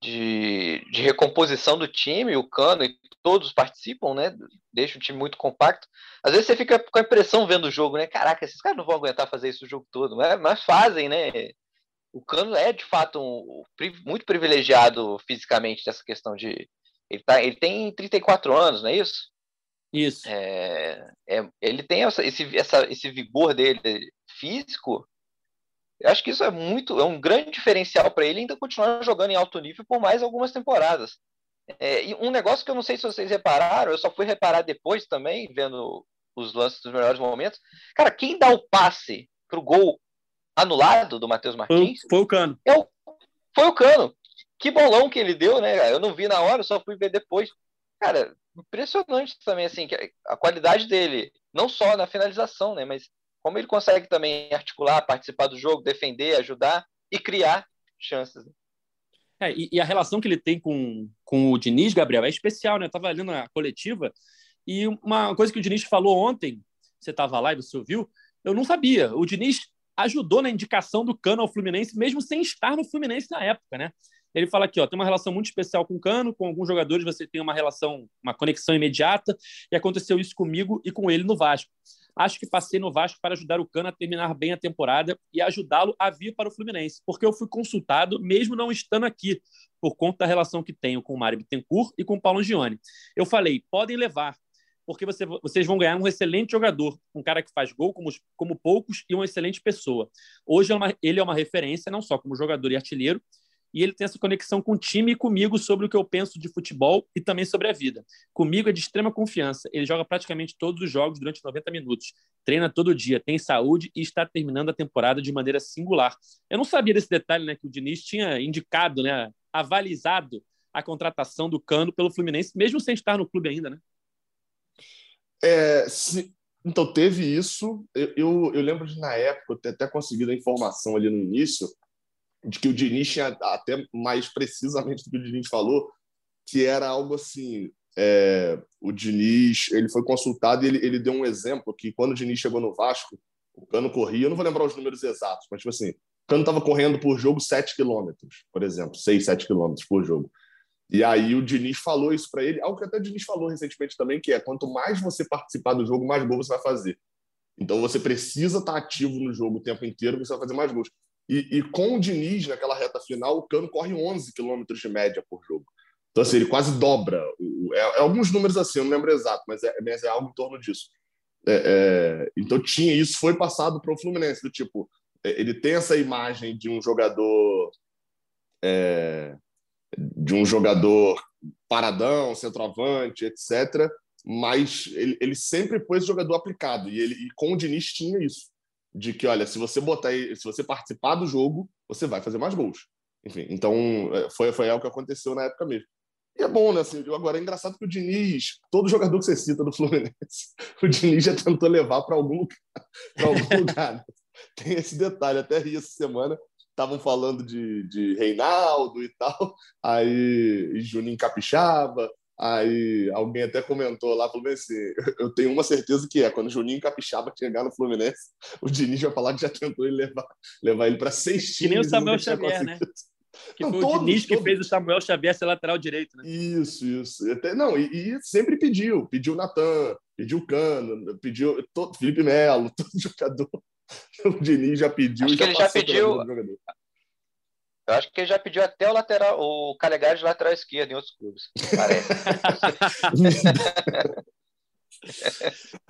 de, de, recomposição do time, o Cano e todos participam, né, deixa o time muito compacto. Às vezes você fica com a impressão vendo o jogo, né, caraca, esses caras não vão aguentar fazer isso o jogo todo, mas, mas fazem, né. O Cano é, de fato, um, muito privilegiado fisicamente nessa questão de ele, tá, ele tem 34 anos, não é isso? Isso. É, é, ele tem essa, esse, essa, esse vigor dele físico. Eu acho que isso é muito, é um grande diferencial para ele ainda continuar jogando em alto nível por mais algumas temporadas. É, e um negócio que eu não sei se vocês repararam, eu só fui reparar depois também, vendo os lances dos melhores momentos. Cara, quem dá o passe pro gol anulado do Matheus Martins? Foi, foi o Cano. É o, foi o Cano que bolão que ele deu, né? Eu não vi na hora, só fui ver depois. Cara, impressionante também, assim, a qualidade dele, não só na finalização, né? Mas como ele consegue também articular, participar do jogo, defender, ajudar e criar chances. Né? É, e, e, a relação que ele tem com, com o Diniz, Gabriel, é especial, né? Eu estava lendo a coletiva e uma coisa que o Diniz falou ontem, você estava lá e você ouviu, eu não sabia. O Diniz ajudou na indicação do Cano ao Fluminense, mesmo sem estar no Fluminense na época, né? Ele fala aqui, ó, tem uma relação muito especial com o Cano, com alguns jogadores você tem uma relação, uma conexão imediata, e aconteceu isso comigo e com ele no Vasco. Acho que passei no Vasco para ajudar o Cano a terminar bem a temporada e ajudá-lo a vir para o Fluminense, porque eu fui consultado, mesmo não estando aqui, por conta da relação que tenho com o Mário Bittencourt e com o Paulo Gione. Eu falei, podem levar, porque você, vocês vão ganhar um excelente jogador, um cara que faz gol como, como poucos e uma excelente pessoa. Hoje é uma, ele é uma referência, não só como jogador e artilheiro, e ele tem essa conexão com o time e comigo sobre o que eu penso de futebol e também sobre a vida. Comigo é de extrema confiança. Ele joga praticamente todos os jogos durante 90 minutos, treina todo dia, tem saúde e está terminando a temporada de maneira singular. Eu não sabia desse detalhe, né, que o Diniz tinha indicado, né, avalizado a contratação do Cano pelo Fluminense, mesmo sem estar no clube ainda, né? É, se, então, teve isso. Eu, eu, eu, lembro de, na época, eu ter até conseguido a informação ali no início, de que o Diniz tinha, até mais precisamente do que o Diniz falou, que era algo assim. É, o Diniz ele foi consultado e ele, ele deu um exemplo que quando o Diniz chegou no Vasco, o Cano corria, eu não vou lembrar os números exatos, mas tipo assim, o Cano estava correndo por jogo 7 quilômetros, por exemplo, 6, 7 quilômetros por jogo. E aí o Diniz falou isso para ele, algo que até o Diniz falou recentemente também, que é quanto mais você participar do jogo, mais gols você vai fazer. Então você precisa estar ativo no jogo o tempo inteiro, você vai fazer mais gols. E, e com o Diniz naquela reta final, o Cano corre 11 quilômetros de média por jogo. Então assim, ele quase dobra. É, é, alguns números assim, eu não lembro exato, mas é, mas é algo em torno disso. É, é então tinha isso, foi passado para o Fluminense, do tipo, é, ele tem essa imagem de um jogador é, de um jogador paradão, centroavante, etc. Mas ele, ele sempre esse jogador aplicado e ele e com o Diniz tinha isso de que olha, se você botar, se você participar do jogo, você vai fazer mais gols. Enfim, então é, foi foi algo que aconteceu na época mesmo. E é bom, né? Assim, agora é engraçado que o Diniz, todo jogador que você cita do Fluminense, o Diniz já tentou levar para algum lugar. algum lugar né? Tem esse detalhe, até ri essa semana estavam falando de, de Reinaldo e tal, aí Juninho Capixaba, aí alguém até comentou lá, falou assim, eu tenho uma certeza que é, quando o Juninho Capixaba chegar no Fluminense, o Diniz vai falar que já tentou ele levar, levar ele para seis times. Que nem o Samuel Xavier, né? Que não, foi todos, o Diniz que todos. fez o Samuel Xavier ser lateral direito, né? Isso, isso. Até, não, e, e sempre pediu. Pediu o Natan, pediu o Cano, pediu todo, Felipe Melo, todo jogador. o Diniz já pediu acho já ele já pediu. Eu acho que ele já pediu até o lateral, o Calegari de lateral esquerdo em outros clubes. Parece.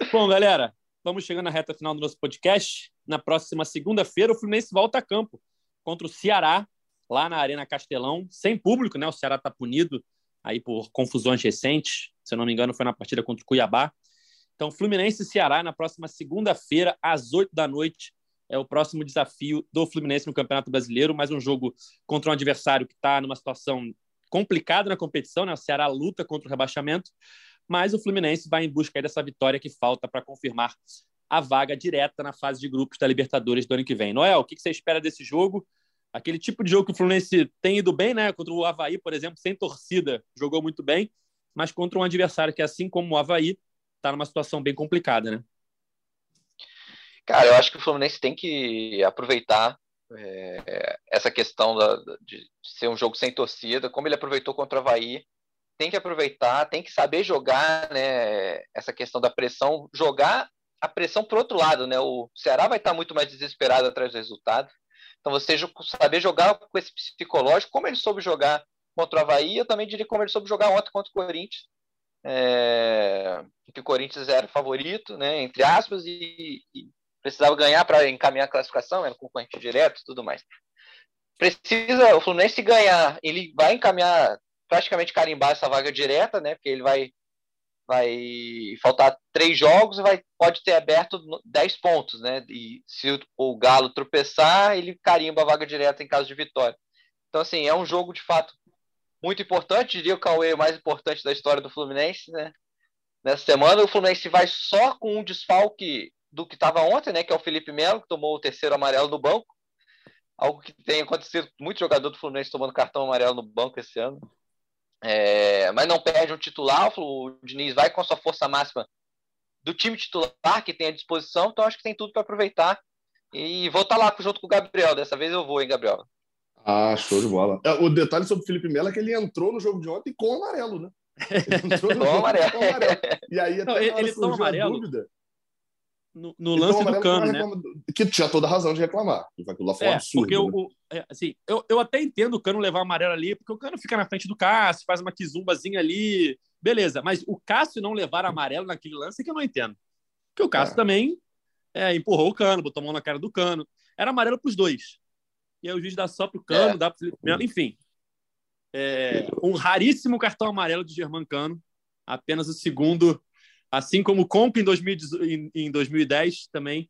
Bom, galera, estamos chegando na reta final do nosso podcast. Na próxima segunda-feira, o Fluminense volta a campo contra o Ceará, lá na Arena Castelão, sem público, né? O Ceará está punido aí por confusões recentes. Se eu não me engano, foi na partida contra o Cuiabá. Então, Fluminense e Ceará na próxima segunda-feira, às 8 da noite. É o próximo desafio do Fluminense no Campeonato Brasileiro. Mais um jogo contra um adversário que está numa situação complicada na competição. Né? O Ceará luta contra o rebaixamento, mas o Fluminense vai em busca dessa vitória que falta para confirmar a vaga direta na fase de grupos da Libertadores do ano que vem. Noel, o que você espera desse jogo? Aquele tipo de jogo que o Fluminense tem ido bem, né? Contra o Havaí, por exemplo, sem torcida, jogou muito bem, mas contra um adversário que, assim como o Havaí, está numa situação bem complicada, né? Cara, eu acho que o Fluminense tem que aproveitar é, essa questão da, de ser um jogo sem torcida, como ele aproveitou contra o Havaí, tem que aproveitar, tem que saber jogar né, essa questão da pressão, jogar a pressão para outro lado. Né? O Ceará vai estar muito mais desesperado atrás do resultado. Então, você saber jogar com esse psicológico, como ele soube jogar contra o Havaí, eu também diria como ele soube jogar ontem contra o Corinthians é, que o Corinthians era o favorito, né, entre aspas, e, e precisava ganhar para encaminhar a classificação, era concorrente direto tudo mais. Precisa, o Fluminense ganhar, ele vai encaminhar, praticamente carimbar essa vaga direta, né, porque ele vai vai faltar três jogos vai, pode ter aberto 10 pontos, né? E se o, o Galo tropeçar, ele carimba a vaga direta em caso de vitória. Então, assim, é um jogo de fato muito importante, diria o Cauê, o mais importante da história do Fluminense, né? Nessa semana, o Fluminense vai só com um desfalque do que estava ontem, né? Que é o Felipe Melo, que tomou o terceiro amarelo no banco. Algo que tem acontecido muito jogador do Fluminense tomando cartão amarelo no banco esse ano. É, mas não perde um titular. O Diniz vai com a sua força máxima do time titular que tem à disposição. Então acho que tem tudo para aproveitar. E vou estar tá lá junto com o Gabriel. Dessa vez eu vou, hein, Gabriel? Ah, show de bola. É, o detalhe sobre o Felipe Melo é que ele entrou no jogo de ontem com amarelo, né? Ele entrou no jogo amarelo. com amarelo. E aí até não, ele, ele toma amarelo. Dúvida, no, no lance do Cano, né? Que tinha toda a razão de reclamar. Aquilo lá foi é, um absurdo. Porque né? o, é, assim, eu, eu até entendo o Cano levar amarelo ali, porque o Cano fica na frente do Cássio, faz uma quizumbazinha ali, beleza. Mas o Cássio não levar amarelo naquele lance é que eu não entendo. Porque o Cássio é. também é, empurrou o Cano, botou a mão na cara do Cano. Era amarelo para os dois. E aí o juiz dá só pro Cano, é. dá pro Felipe Melo, enfim. É, um raríssimo cartão amarelo de Germancano, apenas o segundo Assim como o Comp em, 2010 também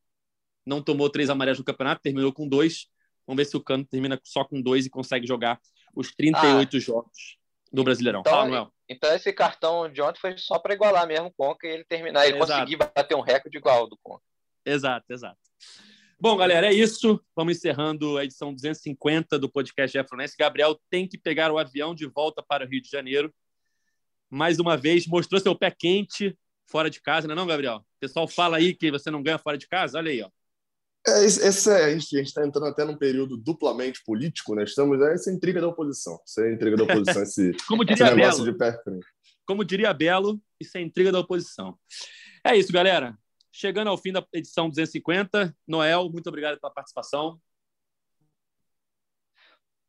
não tomou três amarelos no campeonato, terminou com dois. Vamos ver se o Cano termina só com dois e consegue jogar os 38 ah, jogos do Brasileirão. Então, Fala, então esse cartão de ontem foi só para igualar mesmo o Conca e ele terminar, ele conseguir bater um recorde igual ao do Conca. Exato, exato. Bom, galera, é isso. Vamos encerrando a edição 250 do podcast Fluminense. Gabriel tem que pegar o avião de volta para o Rio de Janeiro. Mais uma vez, mostrou seu pé quente, fora de casa, não é não, Gabriel? O pessoal fala aí que você não ganha fora de casa, olha aí, ó. É, esse é, a gente está entrando até num período duplamente político, né? Estamos é essa intriga da oposição. Isso é intriga da oposição, esse, Como diria esse negócio Belo. de pé Como diria Belo, isso é intriga da oposição. É isso, galera. Chegando ao fim da edição 250. Noel, muito obrigado pela participação.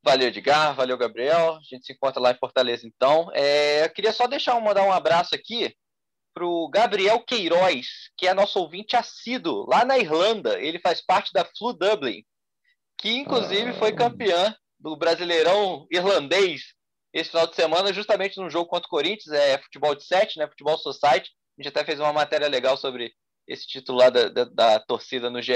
Valeu, Edgar. Valeu, Gabriel. A gente se encontra lá em Fortaleza, então. É, eu queria só deixar mandar um abraço aqui para o Gabriel Queiroz, que é nosso ouvinte assíduo, lá na Irlanda. Ele faz parte da Flu Dublin, que inclusive foi campeã do Brasileirão irlandês esse final de semana, justamente no jogo contra o Corinthians, é futebol de sete, né? Futebol Society. A gente até fez uma matéria legal sobre esse título lá da, da, da torcida no GE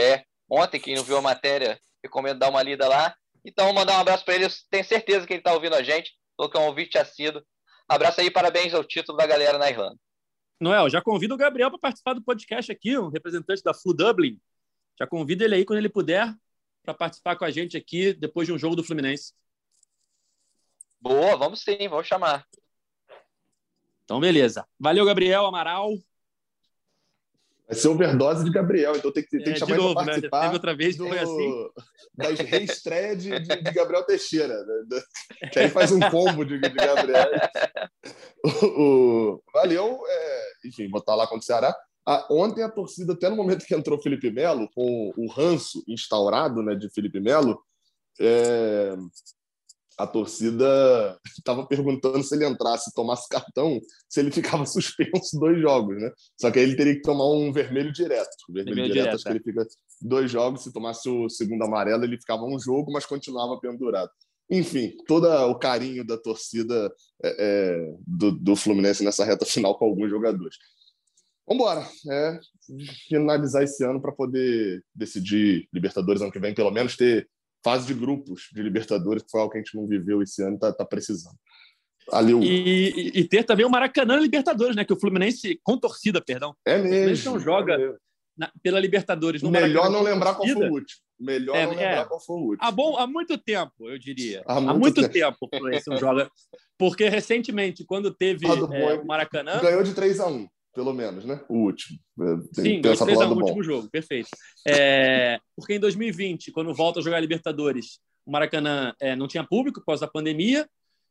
ontem. Quem não viu a matéria, recomendo dar uma lida lá. Então, mandar um abraço para ele. Eu tenho certeza que ele está ouvindo a gente. Falou que é um ouvinte assíduo. Abraço aí, parabéns ao título da galera na Irlanda. Noel, já convido o Gabriel para participar do podcast aqui, um representante da Flu Dublin. Já convido ele aí quando ele puder para participar com a gente aqui depois de um jogo do Fluminense. Boa, vamos sim, vamos chamar. Então, beleza. Valeu, Gabriel Amaral. Vai ser overdose de Gabriel, então tem que, tem que é, chamar ele para participar. Né? Teve outra vez do, foi assim. Da reestreia de, de, de, Gabriel Teixeira. Né? Que aí faz um combo de, de Gabriel. O, o, valeu. É, enfim, vou estar lá contra o Ceará. Ah, ontem a torcida, até no momento que entrou Felipe Melo, com o ranço instaurado né, de Felipe Melo, é, a torcida estava perguntando se ele entrasse e tomasse cartão, se ele ficava suspenso dois jogos, né? Só que aí ele teria que tomar um vermelho direto. O vermelho, vermelho direto, direto, acho é. que ele fica dois jogos. Se tomasse o segundo amarelo, ele ficava um jogo, mas continuava pendurado. Enfim, todo o carinho da torcida é, é, do, do, Fluminense nessa reta final com alguns jogadores. Vamos embora. É, finalizar esse ano para poder decidir Libertadores ano que vem, pelo menos ter fase de grupos de Libertadores, que foi algo que a gente não viveu esse ano, tá, tá precisando. Ali o... e, e, ter também o Maracanã Libertadores, né? Que o Fluminense, com torcida, perdão. É mesmo. O Fluminense não joga é na, pela Libertadores. Melhor Maracanã, não lembrar qual foi o último. Melhor é, não lembrar é. qual foi o último. Há, bom, há muito tempo, eu diria. Há muito, há muito tempo. o Fluminense não joga. Porque recentemente, quando teve é, o Maracanã. Ganhou de 3 a 1 pelo menos, né? O último. Sim, 2 a 1 o último jogo, perfeito. É, porque em 2020, quando volta a jogar Libertadores, o Maracanã é, não tinha público por causa da pandemia.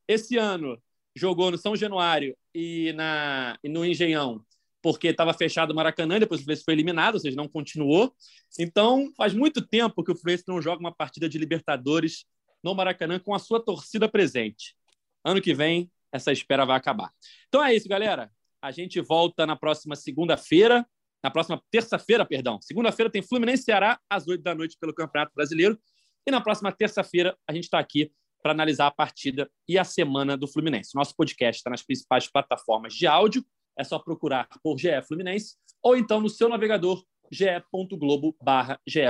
Esse ano jogou no São Januário e, na, e no Engenhão, porque estava fechado o Maracanã, depois o Fluminense foi eliminado, ou seja, não continuou. Então, faz muito tempo que o Fluminense não joga uma partida de Libertadores no Maracanã com a sua torcida presente. Ano que vem, essa espera vai acabar. Então é isso, galera. A gente volta na próxima segunda-feira, na próxima terça-feira, perdão. Segunda-feira tem Fluminense Ceará às oito da noite pelo Campeonato Brasileiro. E na próxima terça-feira a gente está aqui para analisar a partida e a semana do Fluminense. Nosso podcast está nas principais plataformas de áudio. É só procurar por GE Fluminense ou então no seu navegador ge.globo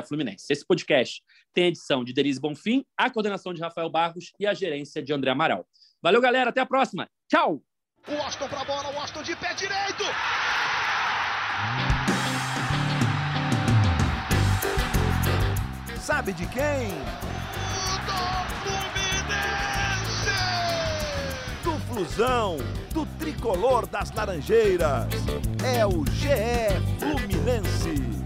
Fluminense. Esse podcast tem a edição de Denise Bonfim, a coordenação de Rafael Barros e a gerência de André Amaral. Valeu, galera. Até a próxima. Tchau! O Washington pra bola, o Aston de pé direito! Sabe de quem? Do Fluminense! Do Flusão, do tricolor das Laranjeiras. É o GE Fluminense.